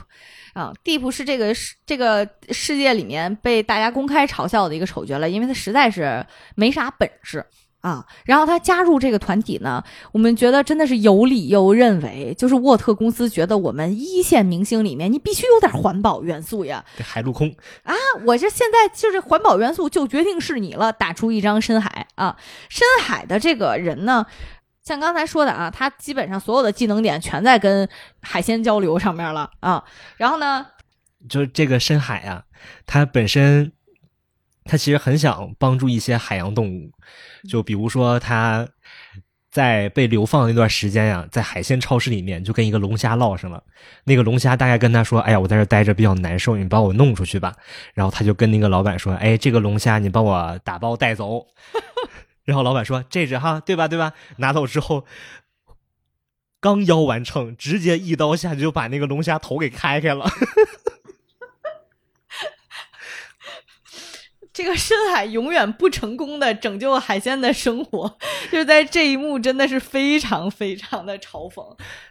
啊，Deep 是这个世这个世界里面被大家公开嘲笑的一个丑角了，因为他实在是没啥本事。啊。然后他加入这个团体呢，我们觉得真的是有理由认为，就是沃特公司觉得我们一线明星里面，你必须有点环保元素呀。这海陆空，啊，我这现在就是环保元素就决定是你了，打出一张深海啊。深海的这个人呢，像刚才说的啊，他基本上所有的技能点全在跟海鲜交流上面了啊。然后呢，就是这个深海啊，它本身，它其实很想帮助一些海洋动物，就比如说他在被流放的那段时间呀、在海鲜超市里面就跟一个龙虾唠上了。那个龙虾大概跟他说：“哎呀，我在这待着比较难受，你把我弄出去吧。” 然后他就跟那个老板说：“哎，这个龙虾你帮我打包带走。”然后老板说：“这只哈，对吧？对吧？”拿走之后。刚腰完秤，直接一刀下去就把那个龙虾头给开开了。这个深海永远不成功的拯救海鲜的生活，就在这一幕真的是非常非常的嘲讽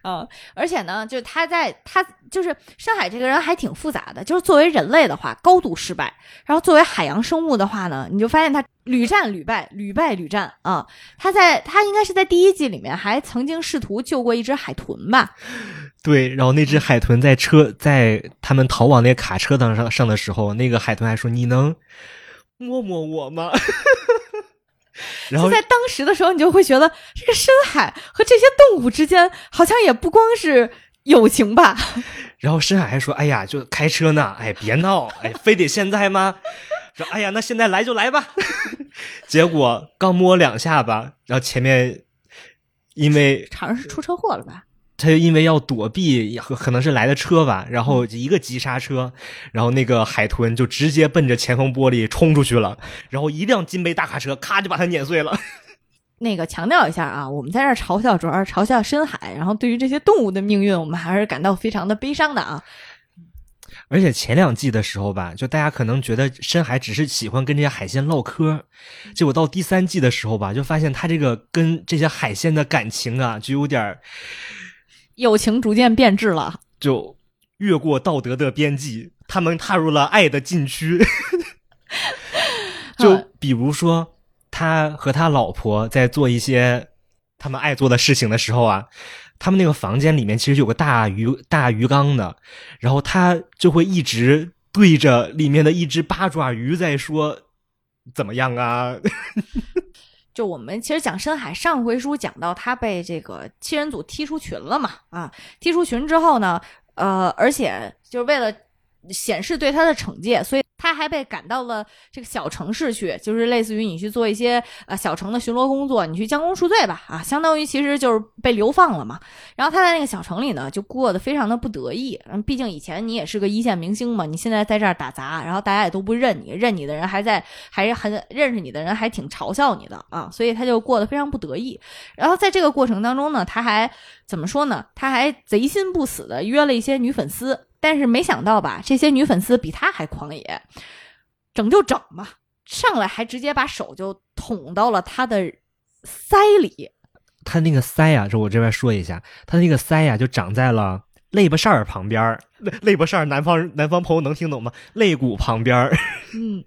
啊！而且呢，就是他在他就是深海这个人还挺复杂的，就是作为人类的话高度失败，然后作为海洋生物的话呢，你就发现他屡战屡败，屡败屡战啊！他在他应该是在第一季里面还曾经试图救过一只海豚吧？对，然后那只海豚在车在他们逃往那个卡车当上上的时候，那个海豚还说：“你能摸摸我吗？” 然后在当时的时候，你就会觉得这个深海和这些动物之间好像也不光是友情吧？然后深海还说：“哎呀，就开车呢，哎，别闹，哎，非得现在吗？”说：“哎呀，那现在来就来吧。” 结果刚摸两下吧，然后前面因为好像是出车祸了吧？他就因为要躲避，可可能是来的车吧，然后一个急刹车，然后那个海豚就直接奔着前方玻璃冲出去了，然后一辆金杯大卡车咔就把它碾碎了。那个强调一下啊，我们在这儿嘲笑主要是嘲笑深海，然后对于这些动物的命运，我们还是感到非常的悲伤的啊。而且前两季的时候吧，就大家可能觉得深海只是喜欢跟这些海鲜唠嗑，结果到第三季的时候吧，就发现他这个跟这些海鲜的感情啊，就有点儿友情逐渐变质了，就越过道德的边际，他们踏入了爱的禁区。就比如说，他和他老婆在做一些他们爱做的事情的时候啊，他们那个房间里面其实有个大鱼大鱼缸的，然后他就会一直对着里面的一只八爪鱼在说怎么样啊？就我们其实讲深海上回书讲到他被这个七人组踢出群了嘛，啊，踢出群之后呢，呃，而且就是为了显示对他的惩戒，所以他还被赶到了这个小城市去，就是类似于你去做一些呃小城的巡逻工作，你去将功赎罪吧，啊，相当于其实就是被流放了嘛。然后他在那个小城里呢，就过得非常的不得意，嗯，毕竟以前你也是个一线明星嘛，你现在在这儿打杂，然后大家也都不认你，认你的人还在，还是很认识你的人还挺嘲笑你的啊，所以他就过得非常不得意。然后在这个过程当中呢，他还怎么说呢？他还贼心不死的约了一些女粉丝，但是没想到吧，这些女粉丝比他还狂野，整就整嘛，上来还直接把手就捅到了他的腮里，他那个腮呀、这我这边说一下，他那个腮呀、就长在了肋巴扇儿旁边儿。肋 肋巴扇儿，南方南方朋友能听懂吗？肋骨旁边儿。嗯，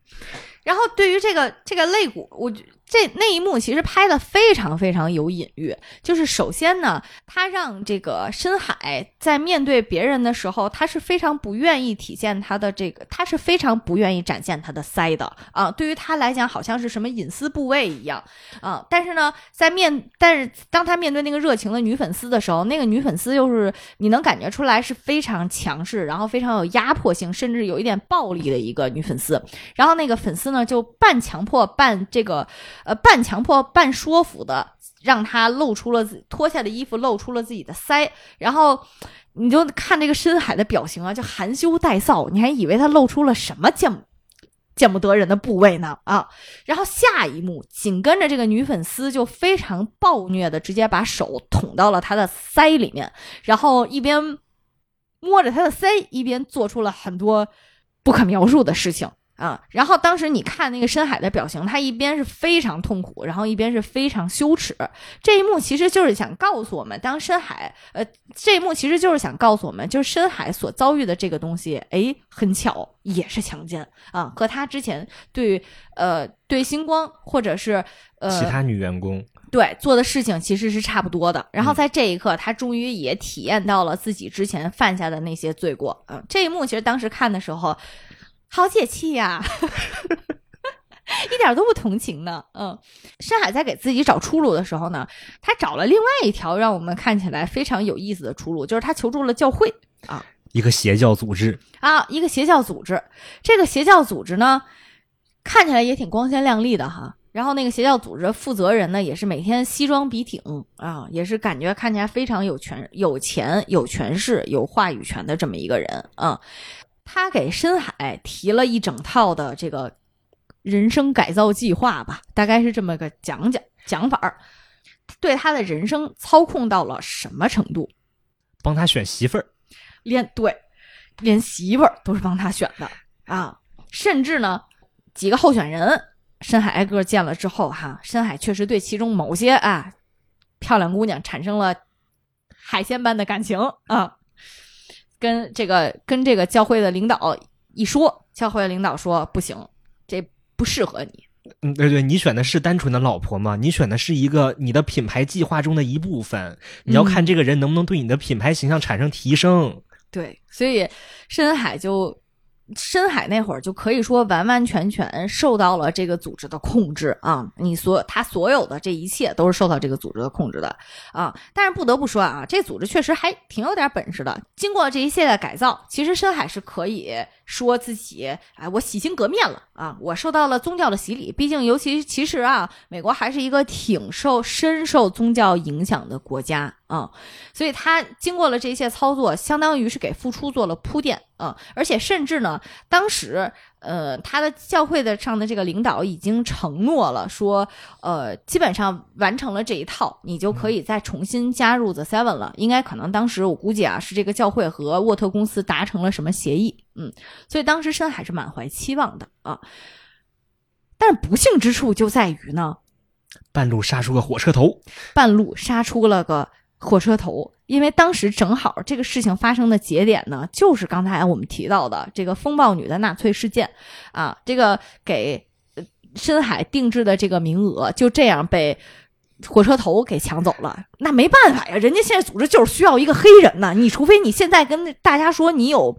然后对于这个这个肋骨，我觉这那一幕其实拍的非常非常有隐喻。就是首先呢，他让这个深海在面对别人的时候，他是非常不愿意体现他的这个，他是非常不愿意展现他的腮的啊。对于他来讲，好像是什么隐私部位一样啊。但是呢，在面但是当他面对那个热情的女粉丝的时候，那个女粉丝又是你能感觉出来是非常强势，然后非常有压迫性，甚至有一点暴力的一个女粉丝。然后那个粉丝呢，就半强迫半这个呃半强迫半说服的，让他露出了自脱下的衣服，露出了自己的腮，然后。你就看这个深海的表情啊，就含羞带臊，你还以为他露出了什么见见不得人的部位呢啊！然后下一幕，紧跟着这个女粉丝就非常暴虐的直接把手捅到了他的腮里面，然后一边摸着他的腮，一边做出了很多不可描述的事情啊。然后当时你看那个深海的表情，他一边是非常痛苦，然后一边是非常羞耻。这一幕其实就是想告诉我们，当深海，呃，这一幕其实就是想告诉我们，就是深海所遭遇的这个东西，哎，很巧也是强奸啊，和他之前对呃对星光或者是呃其他女员工，对做的事情其实是差不多的。然后嗯在这一刻，他终于也体验到了自己之前犯下的那些罪过。嗯，这一幕其实当时看的时候，好解气呀、一点都不同情呢。嗯，深海在给自己找出路的时候呢，他找了另外一条让我们看起来非常有意思的出路，就是他求助了教会啊。一个邪教组织，啊，一个邪教组织。这个邪教组织呢，看起来也挺光鲜亮丽的哈。然后那个邪教组织负责人呢，也是每天西装笔挺啊，也是感觉看起来非常有权、有钱、有权势、有话语权的这么一个人啊。他给深海提了一整套的这个人生改造计划吧，大概是这么个讲讲讲法儿。对他的人生操控到了什么程度？帮他选媳妇儿。连对，连媳妇儿都是帮他选的啊！甚至呢，几个候选人，深海挨个见了之后，哈，深海确实对其中某些啊漂亮姑娘产生了海鲜般的感情啊。跟这个跟这个教会的领导一说，教会的领导说不行，这不适合你。嗯，对对，你选的是单纯的老婆吗？你选的是一个你的品牌计划中的一部分。你要看这个人能不能对你的品牌形象产生提升。对，所以深海就深海那会儿就可以说完完全全受到了这个组织的控制啊！你所他所有的这一切都是受到这个组织的控制的啊！但是不得不说啊，这组织确实还挺有点本事的。经过这一系列改造，其实深海是可以说自己哎，我洗心革面了啊！我受到了宗教的洗礼。毕竟，尤其其实啊，美国还是一个挺受深受宗教影响的国家啊。所以他经过了这些操作，相当于是给付出做了铺垫啊、而且甚至呢，当时呃，他的教会的上的这个领导已经承诺了，说呃，基本上完成了这一套，你就可以再重新加入 The Seven 了。应该可能当时我估计啊，是这个教会和沃特公司达成了什么协议，嗯，所以当时深海是满怀期望的啊。但是不幸之处就在于呢，半路杀出个火车头，半路杀出了个火车头，因为当时正好这个事情发生的节点呢，就是刚才我们提到的这个风暴女的纳粹事件啊，这个给深海定制的这个名额就这样被。火车头给抢走了，那没办法呀，人家现在组织就是需要一个黑人呢，你除非你现在跟大家说你有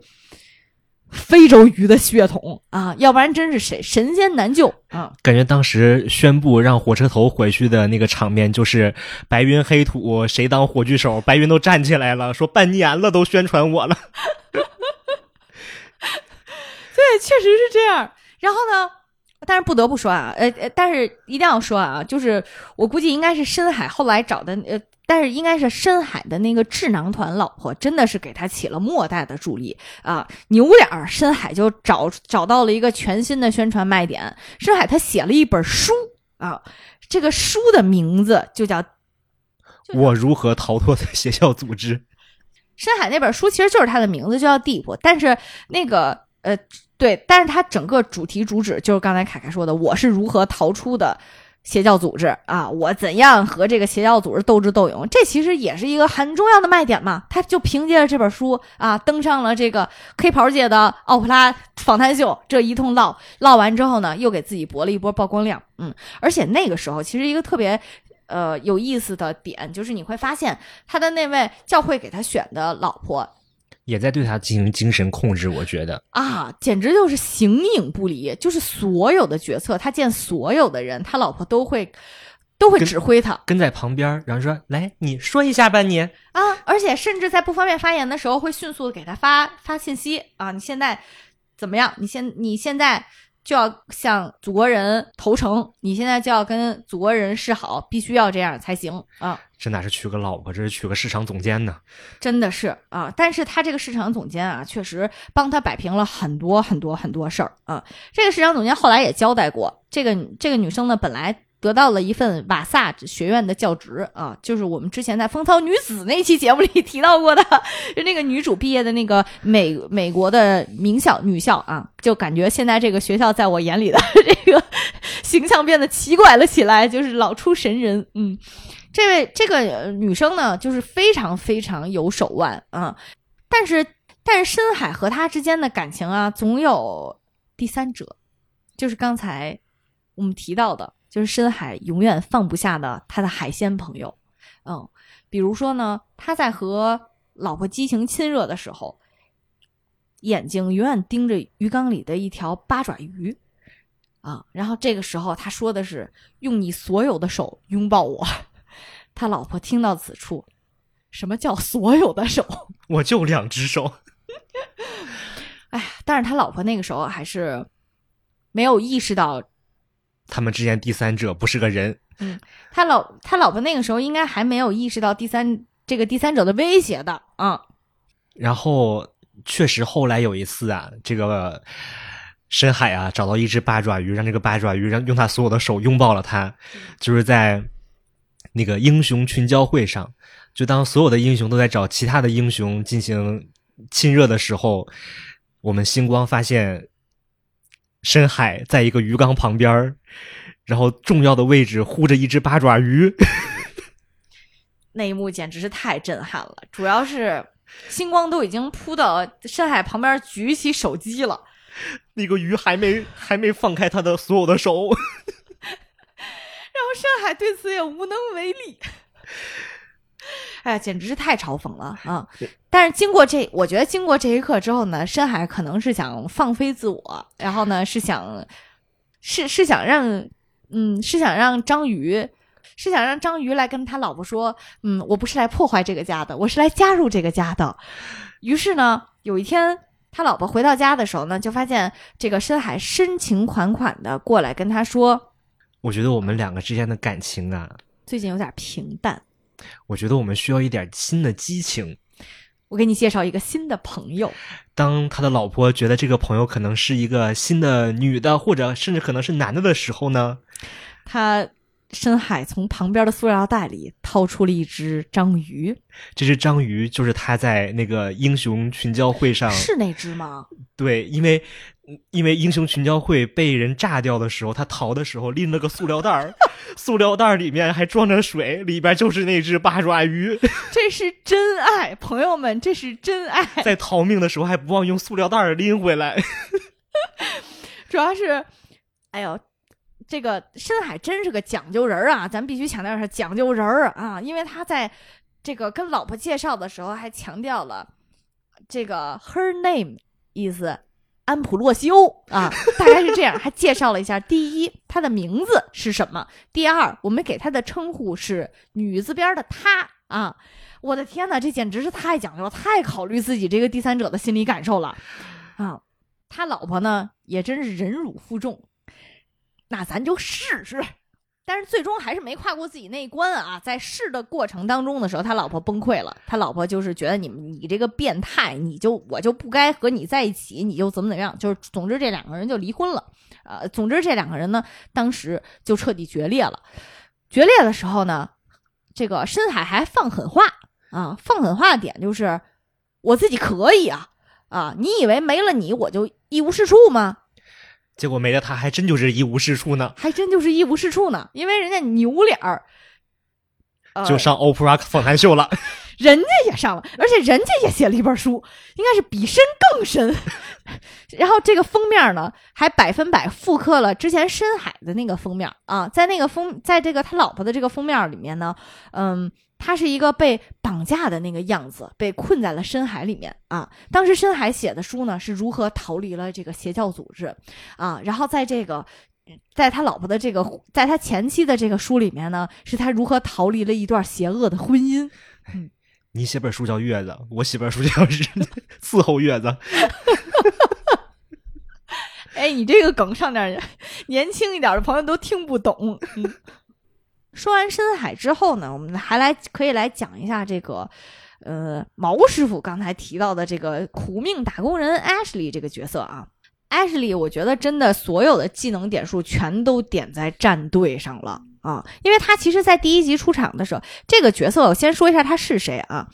非洲鱼的血统啊，要不然真是神神仙难救啊。感觉当时宣布让火车头回去的那个场面，就是白云黑土，谁当火炬手？白云都站起来了，说半年了都宣传我了。对，确实是这样。然后呢，但是不得不说啊，呃，呃但是一定要说啊，就是我估计应该是深海后来找的，呃，但是应该是深海的那个智囊团老婆，真的是给他起了莫大的助力啊！扭脸儿，深海就找找到了一个全新的宣传卖点。深海他写了一本书啊，这个书的名字就叫我如何逃脱学校组织？深海那本书其实就是他的名字，就叫 Deep，但是那个呃，对，但是他整个主题主旨就是刚才凯凯说的，我是如何逃出的邪教组织啊，我怎样和这个邪教组织斗智斗勇，这其实也是一个很重要的卖点嘛。他就凭借着这本书啊，登上了这个黑袍界的奥普拉访谈秀，这一通唠唠完之后呢，又给自己博了一波曝光量，嗯，而且那个时候其实一个特别。呃，有意思的点就是你会发现，他的那位教会给他选的老婆也在对他进行精神控制，我觉得啊，简直就是形影不离，就是所有的决策，他见所有的人，他老婆都会都会指挥他跟在旁边，然后说：“来，你说一下吧，你。啊，而且甚至在不方便发言的时候，会迅速的给他发发信息啊，你现在怎么样？你现你现在就要向祖国人投诚，你现在就要跟祖国人示好，必须要这样才行啊。”这哪是娶个老婆，这是娶个市场总监呢。真的是啊，但是他这个市场总监啊，确实帮他摆平了很多很多很多事儿啊。这个市场总监后来也交代过，这个这个女生呢，本来得到了一份瓦萨学院的教职啊，就是我们之前在《风骚女子》那期节目里提到过的，就那个女主毕业的那个美美国的名校女校啊，就感觉现在这个学校在我眼里的这个形象变得奇怪了起来，就是老出神人。嗯，这位这个女生呢，就是非常非常有手腕啊，但是但是深海和她之间的感情啊，总有第三者，就是刚才我们提到的，就是深海永远放不下的他的海鲜朋友。嗯，比如说呢，他在和老婆激情亲热的时候，眼睛永远盯着鱼缸里的一条八爪鱼。啊，然后这个时候他说的是“用你所有的手拥抱我”，他老婆听到此处，什么叫所有的手？我就两只手，哎呀，但是他老婆那个时候还是没有意识到，他们之间第三者不是个人。嗯他老他老婆那个时候应该还没有意识到第三这个第三者的威胁的啊。然后确实后来有一次啊，这个深海啊找到一只八爪鱼，让这个八爪鱼让用他所有的手拥抱了他，就是在那个英雄群交会上，就当所有的英雄都在找其他的英雄进行亲热的时候，我们星光发现深海在一个鱼缸旁边儿然后重要的位置护着一只八爪鱼。那一幕简直是太震撼了，主要是星光都已经扑到深海旁边举起手机了，那个鱼还没还没放开他的所有的手，然后深海对此也无能为力。哎呀，简直是太嘲讽了 啊！但是经过这，我觉得经过这一刻之后呢，深海可能是想放飞自我，然后呢是想是是想让嗯是想让章鱼是想让章鱼来跟他老婆说，嗯，我不是来破坏这个家的，我是来加入这个家的。于是呢，有一天他老婆回到家的时候呢，就发现这个深海深情款款的过来跟他说，我觉得我们两个之间的感情啊，最近有点平淡。我觉得我们需要一点新的激情。我给你介绍一个新的朋友，当他的老婆觉得这个朋友可能是一个新的女的，或者甚至可能是男的的时候呢，他深海从旁边的塑料袋里掏出了一只章鱼，这只章鱼就是他在那个英雄群交会上，是那只吗？对，因为因为英雄群交会被人炸掉的时候，他逃的时候拎了个塑料袋儿，塑料袋儿里面还装着水，里边就是那只八爪鱼。这是真爱，朋友们，这是真爱。在逃命的时候还不忘用塑料袋儿拎回来。主要是，哎呦，这个深海真是个讲究人儿啊！咱必须强调一下讲究人儿啊，因为他在这个跟老婆介绍的时候还强调了这个 her name is 安普洛修啊，大概是这样，还介绍了一下：第一，他的名字是什么；第二，我们给他的称呼是女字边的她啊。我的天哪，这简直是太讲究了，太考虑自己这个第三者的心理感受了啊！他老婆呢，也真是忍辱负重，那咱就试试。但是最终还是没跨过自己那一关啊！在试的过程当中的时候，他老婆崩溃了。他老婆就是觉得你你这个变态，你就我就不该和你在一起，你就怎么怎么样。就是总之这两个人就离婚了。呃，总之这两个人呢，当时就彻底决裂了。决裂的时候呢，这个深海还放狠话啊！放狠话的点就是我自己可以啊啊！你以为没了你我就一无是处吗？结果没了他，还真就是一无是处呢，还真就是一无是处呢，因为人家牛脸儿，呃就上欧普拉访谈秀了。人家也上了，而且人家也写了一本书，应该是比深更深。然后这个封面呢，还百分百复刻了之前深海的那个封面啊，在那个封，在这个他老婆的这个封面里面呢，嗯，他是一个被绑架的那个样子，被困在了深海里面啊。当时深海写的书呢，是如何逃离了这个邪教组织啊，然后在这个。在他老婆的这个，在他前妻的这个书里面呢，是他如何逃离了一段邪恶的婚姻。你写本书叫《月子》，我写本书叫《伺候月子》。哎，你这个梗上点，年轻一点的朋友都听不懂。嗯，说完深海之后呢，我们还来可以来讲一下这个，呃，毛师傅刚才提到的这个苦命打工人 Ashley 这个角色啊。Ashley，我觉得真的所有的技能点数全都点在战队上了啊，因为他其实，在第一集出场的时候，这个角色我先说一下他是谁啊。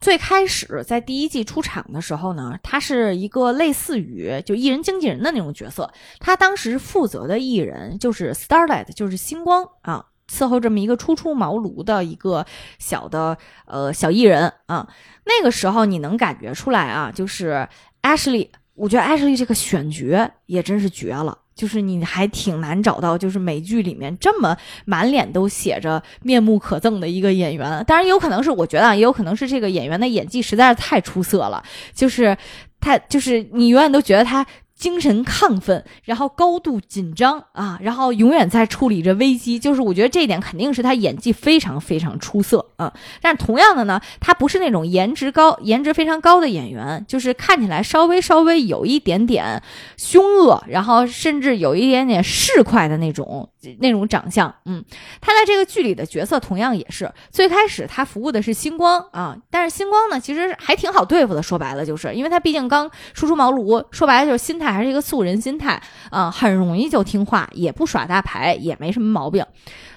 最开始在第一季出场的时候呢，他是一个类似于就艺人经纪人的那种角色。他当时负责的艺人就是 Starlight，就是星光啊，伺候这么一个初出茅庐的一个小的呃小艺人啊。那个时候你能感觉出来啊，就是 Ashley，我觉得 Ashley 这个选角也真是绝了。就是你还挺难找到，就是美剧里面这么满脸都写着面目可憎的一个演员。当然，也有可能是我觉得，也有可能是这个演员的演技实在是太出色了，就是他，就是你永远都觉得他。精神亢奋，然后高度紧张啊，然后永远在处理着危机，就是我觉得这一点肯定是他演技非常非常出色啊。但同样的呢，他不是那种颜值高、颜值非常高的演员，就是看起来稍微稍微有一点点凶恶，然后甚至有一点点市侩的那种那种长相。嗯，他在这个剧里的角色同样也是，最开始他服务的是星光啊，但是星光呢其实还挺好对付的，说白了就是因为他毕竟刚初出茅庐，说白了就是心态。还是一个素人心态啊，很容易就听话，也不耍大牌，也没什么毛病。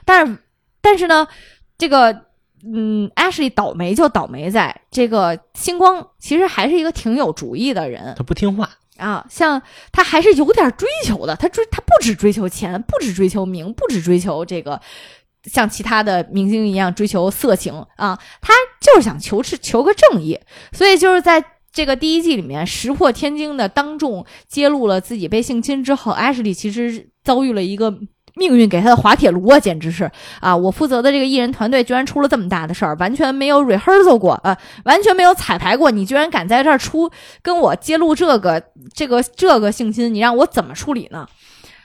但是，但是呢，这个嗯，Ashley 倒霉就倒霉在这个星光，其实还是一个挺有主意的人。他不听话啊，像他还是有点追求的。他追他不只追求钱，不只追求名，不只追求这个像其他的明星一样追求色情啊，他就是想求是求个正义。所以就是在。这个第一季里面石破天惊的当众揭露了自己被性侵之后，艾什莉其实遭遇了一个命运给他的滑铁卢啊，简直是啊！我负责的这个艺人团队居然出了这么大的事儿，完全没有 rehearsal 过啊，完全没有彩排过，你居然敢在这儿出跟我揭露这个这个这个性侵，你让我怎么处理呢？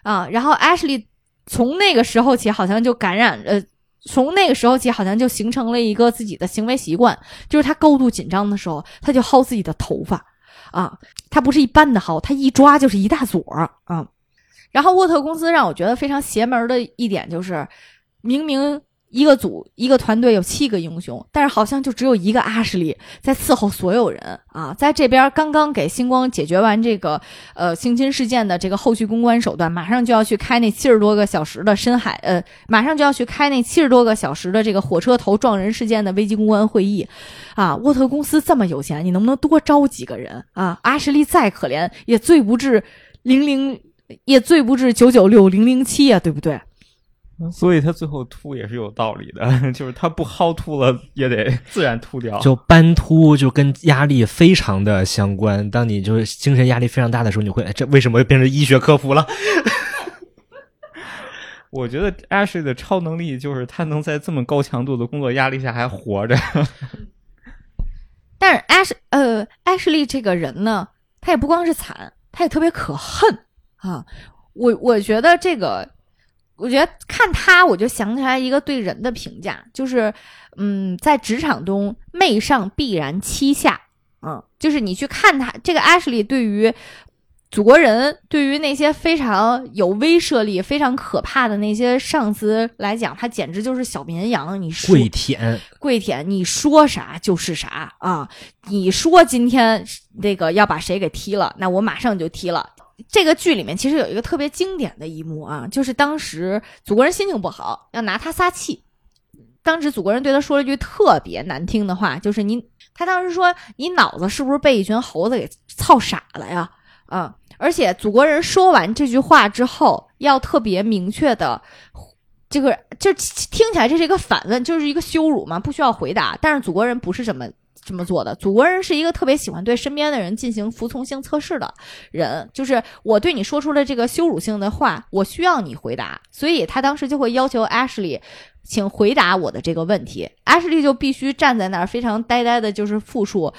啊！然后艾什莉从那个时候起好像就感染呃。从那个时候起，好像就形成了一个自己的行为习惯，就是他高度紧张的时候，他就薅自己的头发，啊，他不是一般的薅，他一抓就是一大撮啊。然后沃特公司让我觉得非常邪门的一点就是，明明。一个组一个团队有七个英雄，但是好像就只有一个阿什利在伺候所有人啊！在这边刚刚给星光解决完这个呃性侵事件的这个后续公关手段，马上就要去开那七十多个小时的深海呃，马上就要去开那七十多个小时的这个火车头撞人事件的危机公关会议啊！沃特公司这么有钱，你能不能多招几个人啊？阿什利再可怜也最不至零零，也最不至九九六零零七呀，对不对？所以他最后秃也是有道理的，就是他不薅秃了也得 自然秃掉。就斑秃就跟压力非常的相关，当你就是精神压力非常大的时候，你会这为什么又变成医学科普了？我觉得 Ashley 的超能力就是他能在这么高强度的工作压力下还活着。但是 Ash 呃 Ashley 这个人呢，他也不光是惨，他也特别可恨啊！我我觉得这个。我觉得看他，我就想起来一个对人的评价，就是，嗯，在职场中，媚上必然欺下，嗯，就是你去看他这个 Ashley，对于祖国人，对于那些非常有威慑力、非常可怕的那些上司来讲，他简直就是小绵羊，你说跪舔，跪舔，你说啥就是啥啊！你说今天那个要把谁给踢了，那我马上就踢了。这个剧里面其实有一个特别经典的一幕啊，就是当时祖国人心情不好，要拿他撒气。当时祖国人对他说了一句特别难听的话，就是你，他当时说你脑子是不是被一群猴子给操傻了呀？啊！而且祖国人说完这句话之后，要特别明确的，这个就听起来这是一个反问，就是一个羞辱嘛，不需要回答。但是祖国人不是这么。这么做的祖国人是一个特别喜欢对身边的人进行服从性测试的人，就是我对你说出了这个羞辱性的话，我需要你回答，所以他当时就会要求 Ashley，请回答我的这个问题。Ashley 就必须站在那儿，非常呆呆的，就是复述，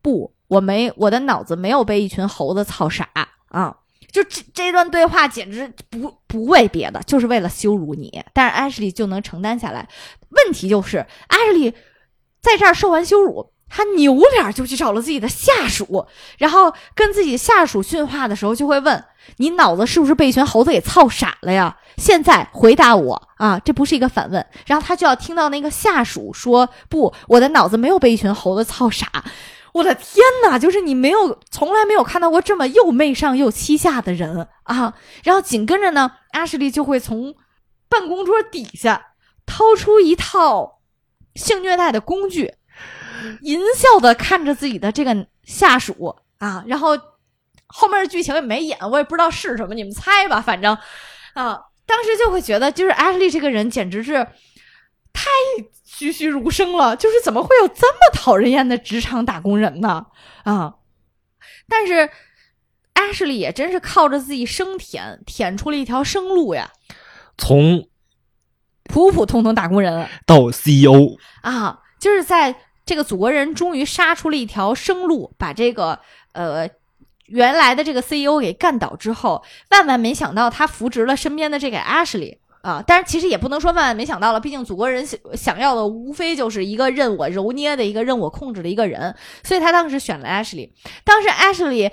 不，我没，我的脑子没有被一群猴子操傻啊！就这这段对话简直不不为别的，就是为了羞辱你，但是 Ashley 就能承担下来。问题就是 Ashley。在这儿受完羞辱，他扭脸就去找了自己的下属，然后跟自己下属训话的时候，就会问：“你脑子是不是被一群猴子给操傻了呀？”现在回答我啊，这不是一个反问。然后他就要听到那个下属说：“不，我的脑子没有被一群猴子操傻。”我的天哪，就是你没有从来没有看到过这么又媚上又欺下的人啊！然后紧跟着呢，阿什利就会从。办公桌底下掏出一套性虐待的工具，淫笑的看着自己的这个下属啊，然后后面的剧情也没演，我也不知道是什么，你们猜吧，反正啊，当时就会觉得，就是 Ashley 这个人简直是太栩栩如生了，就是怎么会有这么讨人厌的职场打工人呢？啊，但是 Ashley 也真是靠着自己生舔，舔出了一条生路呀，从普普通通打工人。到 CEO，啊，就是在这个祖国人终于杀出了一条生路，把这个呃原来的这个 CEO 给干倒之后，万万没想到他扶植了身边的这个 Ashley 啊，但是其实也不能说万万没想到了，毕竟祖国人想想要的无非就是一个任我揉捏的一个任我控制的一个人，所以他当时选了 Ashley。当时 Ashley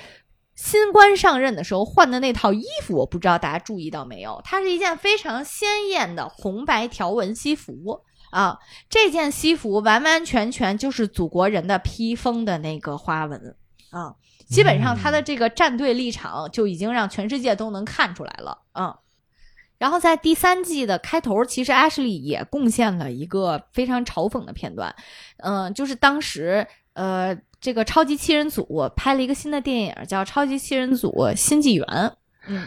新官上任的时候换的那套衣服，我不知道大家注意到没有，它是一件非常鲜艳的红白条纹西服。啊，这件西服完完全全就是祖国人的披风的那个花纹啊，基本上他的这个站队立场就已经让全世界都能看出来了啊。然后在第三季的开头，其实 Ashley 也贡献了一个非常嘲讽的片段，嗯、就是当时呃这个超级七人组拍了一个新的电影叫《超级七人组新纪元》，嗯，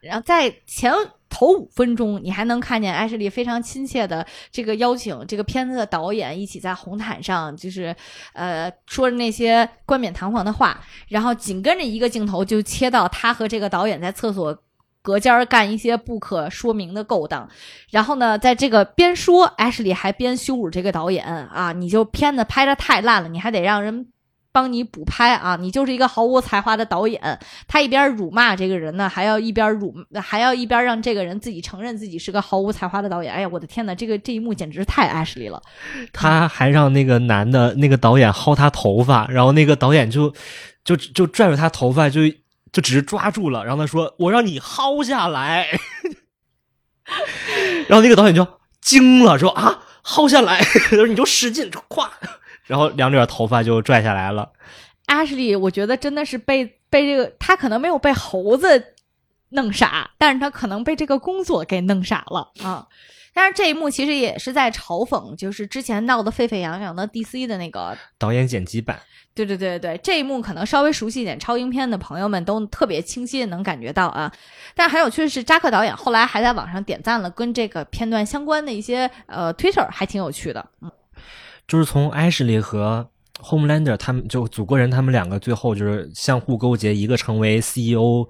然后在前头五分钟，你还能看见艾什莉非常亲切的这个邀请这个片子的导演一起在红毯上，就是呃说着那些冠冕堂皇的话，然后紧跟着一个镜头就切到他和这个导演在厕所。隔间儿干一些不可说明的勾当，然后呢，在这个边说，艾什莉还边羞辱这个导演啊！你就片子拍的太烂了，你还得让人帮你补拍啊！你就是一个毫无才华的导演。他一边辱骂这个人呢，还要一边辱，还要一边让这个人自己承认自己是个毫无才华的导演。哎呀，我的天哪，这个这一幕简直太 Ashley 了。他还让那个男的那个导演薅他头发，然后那个导演就就就拽住他头发，就就只是抓住了，然后他说：“我让你薅下来。”然后那个导演就惊了，说：“啊，薅下来！” 他说：“你就使劲，就咵。”然后两绺头发就拽下来了。Ashley，我觉得真的是被被这个他可能没有被猴子弄傻，但是他可能被这个工作给弄傻了啊。但是这一幕其实也是在嘲讽，就是之前闹得沸沸扬扬的 DC 的那个导演剪辑版，对对对对，这一幕可能稍微熟悉一点超英片的朋友们都特别清晰的能感觉到啊。但很有趣的是，扎克导演后来还在网上点赞了跟这个片段相关的一些呃 Twitter，还挺有趣的。嗯，就是从 Ashley 和 Homelander 他们就祖国人他们两个最后就是相互勾结，一个成为 CEO，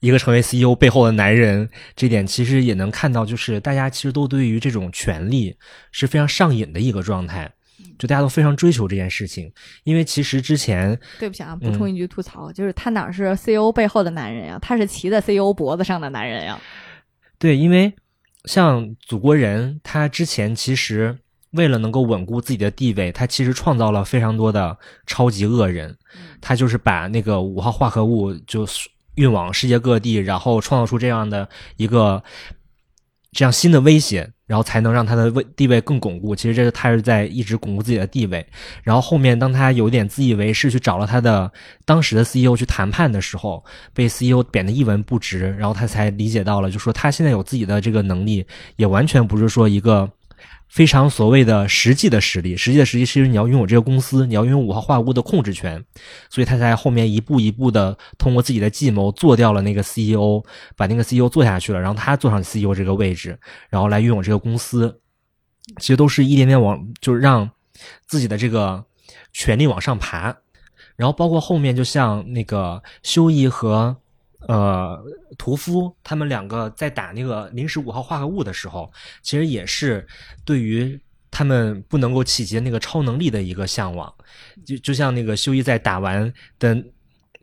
一个成为 CEO 背后的男人，这点其实也能看到，就是大家其实都对于这种权利是非常上瘾的一个状态，就大家都非常追求这件事情，因为其实之前对不起啊，补充一句吐槽，就是他哪是 CEO 背后的男人呀，他是骑在 CEO 脖子上的男人呀。对，因为像祖国人，他之前其实为了能够稳固自己的地位，他其实创造了非常多的超级恶人，他就是把那个五号化合物就运往世界各地，然后创造出这样的一个这样新的威胁，然后才能让他的位地位更巩固。其实这是他是在一直巩固自己的地位。然后后面当他有点自以为是去找了他的当时的 CEO 去谈判的时候，被 CEO 贬得一文不值，然后他才理解到了，就说他现在有自己的这个能力，也完全不是说一个。非常所谓的实际的实力，实际的实力是因为你要拥有这个公司，你要拥有五号化合物的控制权，所以他在后面一步一步的通过自己的计谋做掉了那个 CEO，把那个 CEO 做下去了，然后他坐上 CEO 这个位置，然后来拥有这个公司，其实都是一点点往，就是让自己的这个权力往上爬，然后包括后面就像那个修一和。呃，屠夫他们两个在打那个临时五号化合物的时候，其实也是对于他们不能够企及那个超能力的一个向往。就就像那个修一在打完的，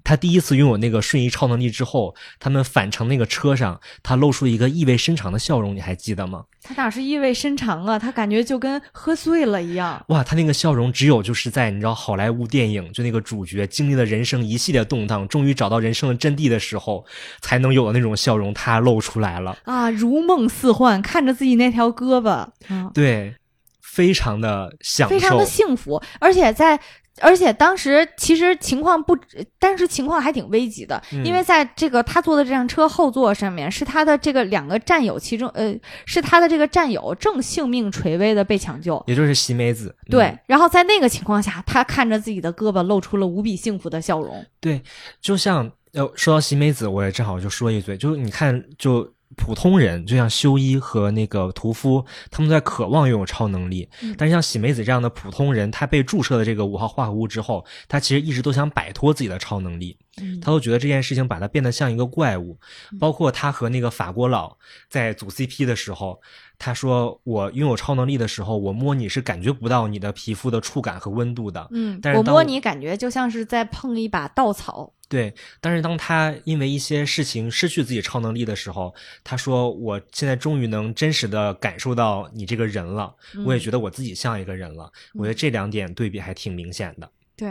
他第一次拥有那个瞬移超能力之后，他们返程那个车上，他露出一个意味深长的笑容，你还记得吗？他哪是意味深长啊？他感觉就跟喝醉了一样。哇，他那个笑容只有就是在你知道好莱坞电影，就那个主角经历了人生一系列动荡，终于找到人生的真谛的时候，才能有的那种笑容，他露出来了啊，如梦似幻，看着自己那条胳膊，啊，对，非常的享受，非常的幸福，而且在而且当时其实情况不，当时情况还挺危急的，嗯因为在这个他坐的这辆车后座上面是他的这个两个战友，其中呃是他的这个战友正性命垂危的被抢救。也就是喜美子。嗯对，然后在那个情况下，他看着自己的胳膊，露出了无比幸福的笑容。对，就像呃，说到喜美子，我也正好就说一嘴，就是你看，就普通人，就像修一和那个屠夫，他们在渴望拥有超能力，嗯但是像喜美子这样的普通人，他被注射了这个五号化合物之后，他其实一直都想摆脱自己的超能力，嗯他都觉得这件事情把他变得像一个怪物。包括他和那个法国佬在组 CP 的时候，他说：“我拥有超能力的时候，我摸你是感觉不到你的皮肤的触感和温度的。嗯，但是我摸你感觉就像是在碰一把稻草。对，但是当他因为一些事情失去自己超能力的时候，他说：“我现在终于能真实的感受到你这个人了，我也觉得我自己像一个人了。我觉得这两点对比还挺明显的。对，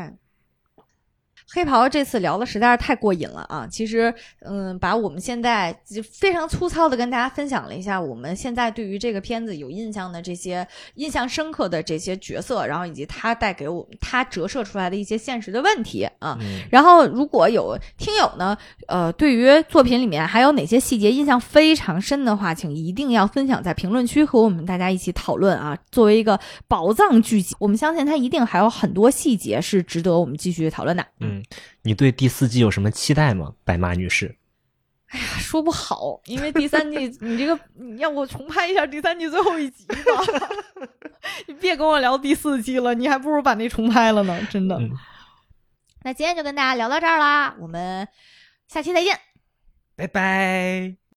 黑袍这次聊的实在是太过瘾了啊！其实，嗯，把我们现在就非常粗糙的跟大家分享了一下我们现在对于这个片子有印象的这些印象深刻的这些角色，然后以及他带给我们他折射出来的一些现实的问题啊。嗯然后，如果有听友呢，呃，对于作品里面还有哪些细节印象非常深的话，请一定要分享在评论区和我们大家一起讨论啊。作为一个宝藏剧集，我们相信它一定还有很多细节是值得我们继续讨论的。嗯，你对第四季有什么期待吗，白马女士？哎呀说不好，因为第三季 你这个你要我重拍一下第三季最后一集吧，你别跟我聊第四季了，你还不如把那重拍了呢，真的。嗯那今天就跟大家聊到这儿啦，我们下期再见。拜拜。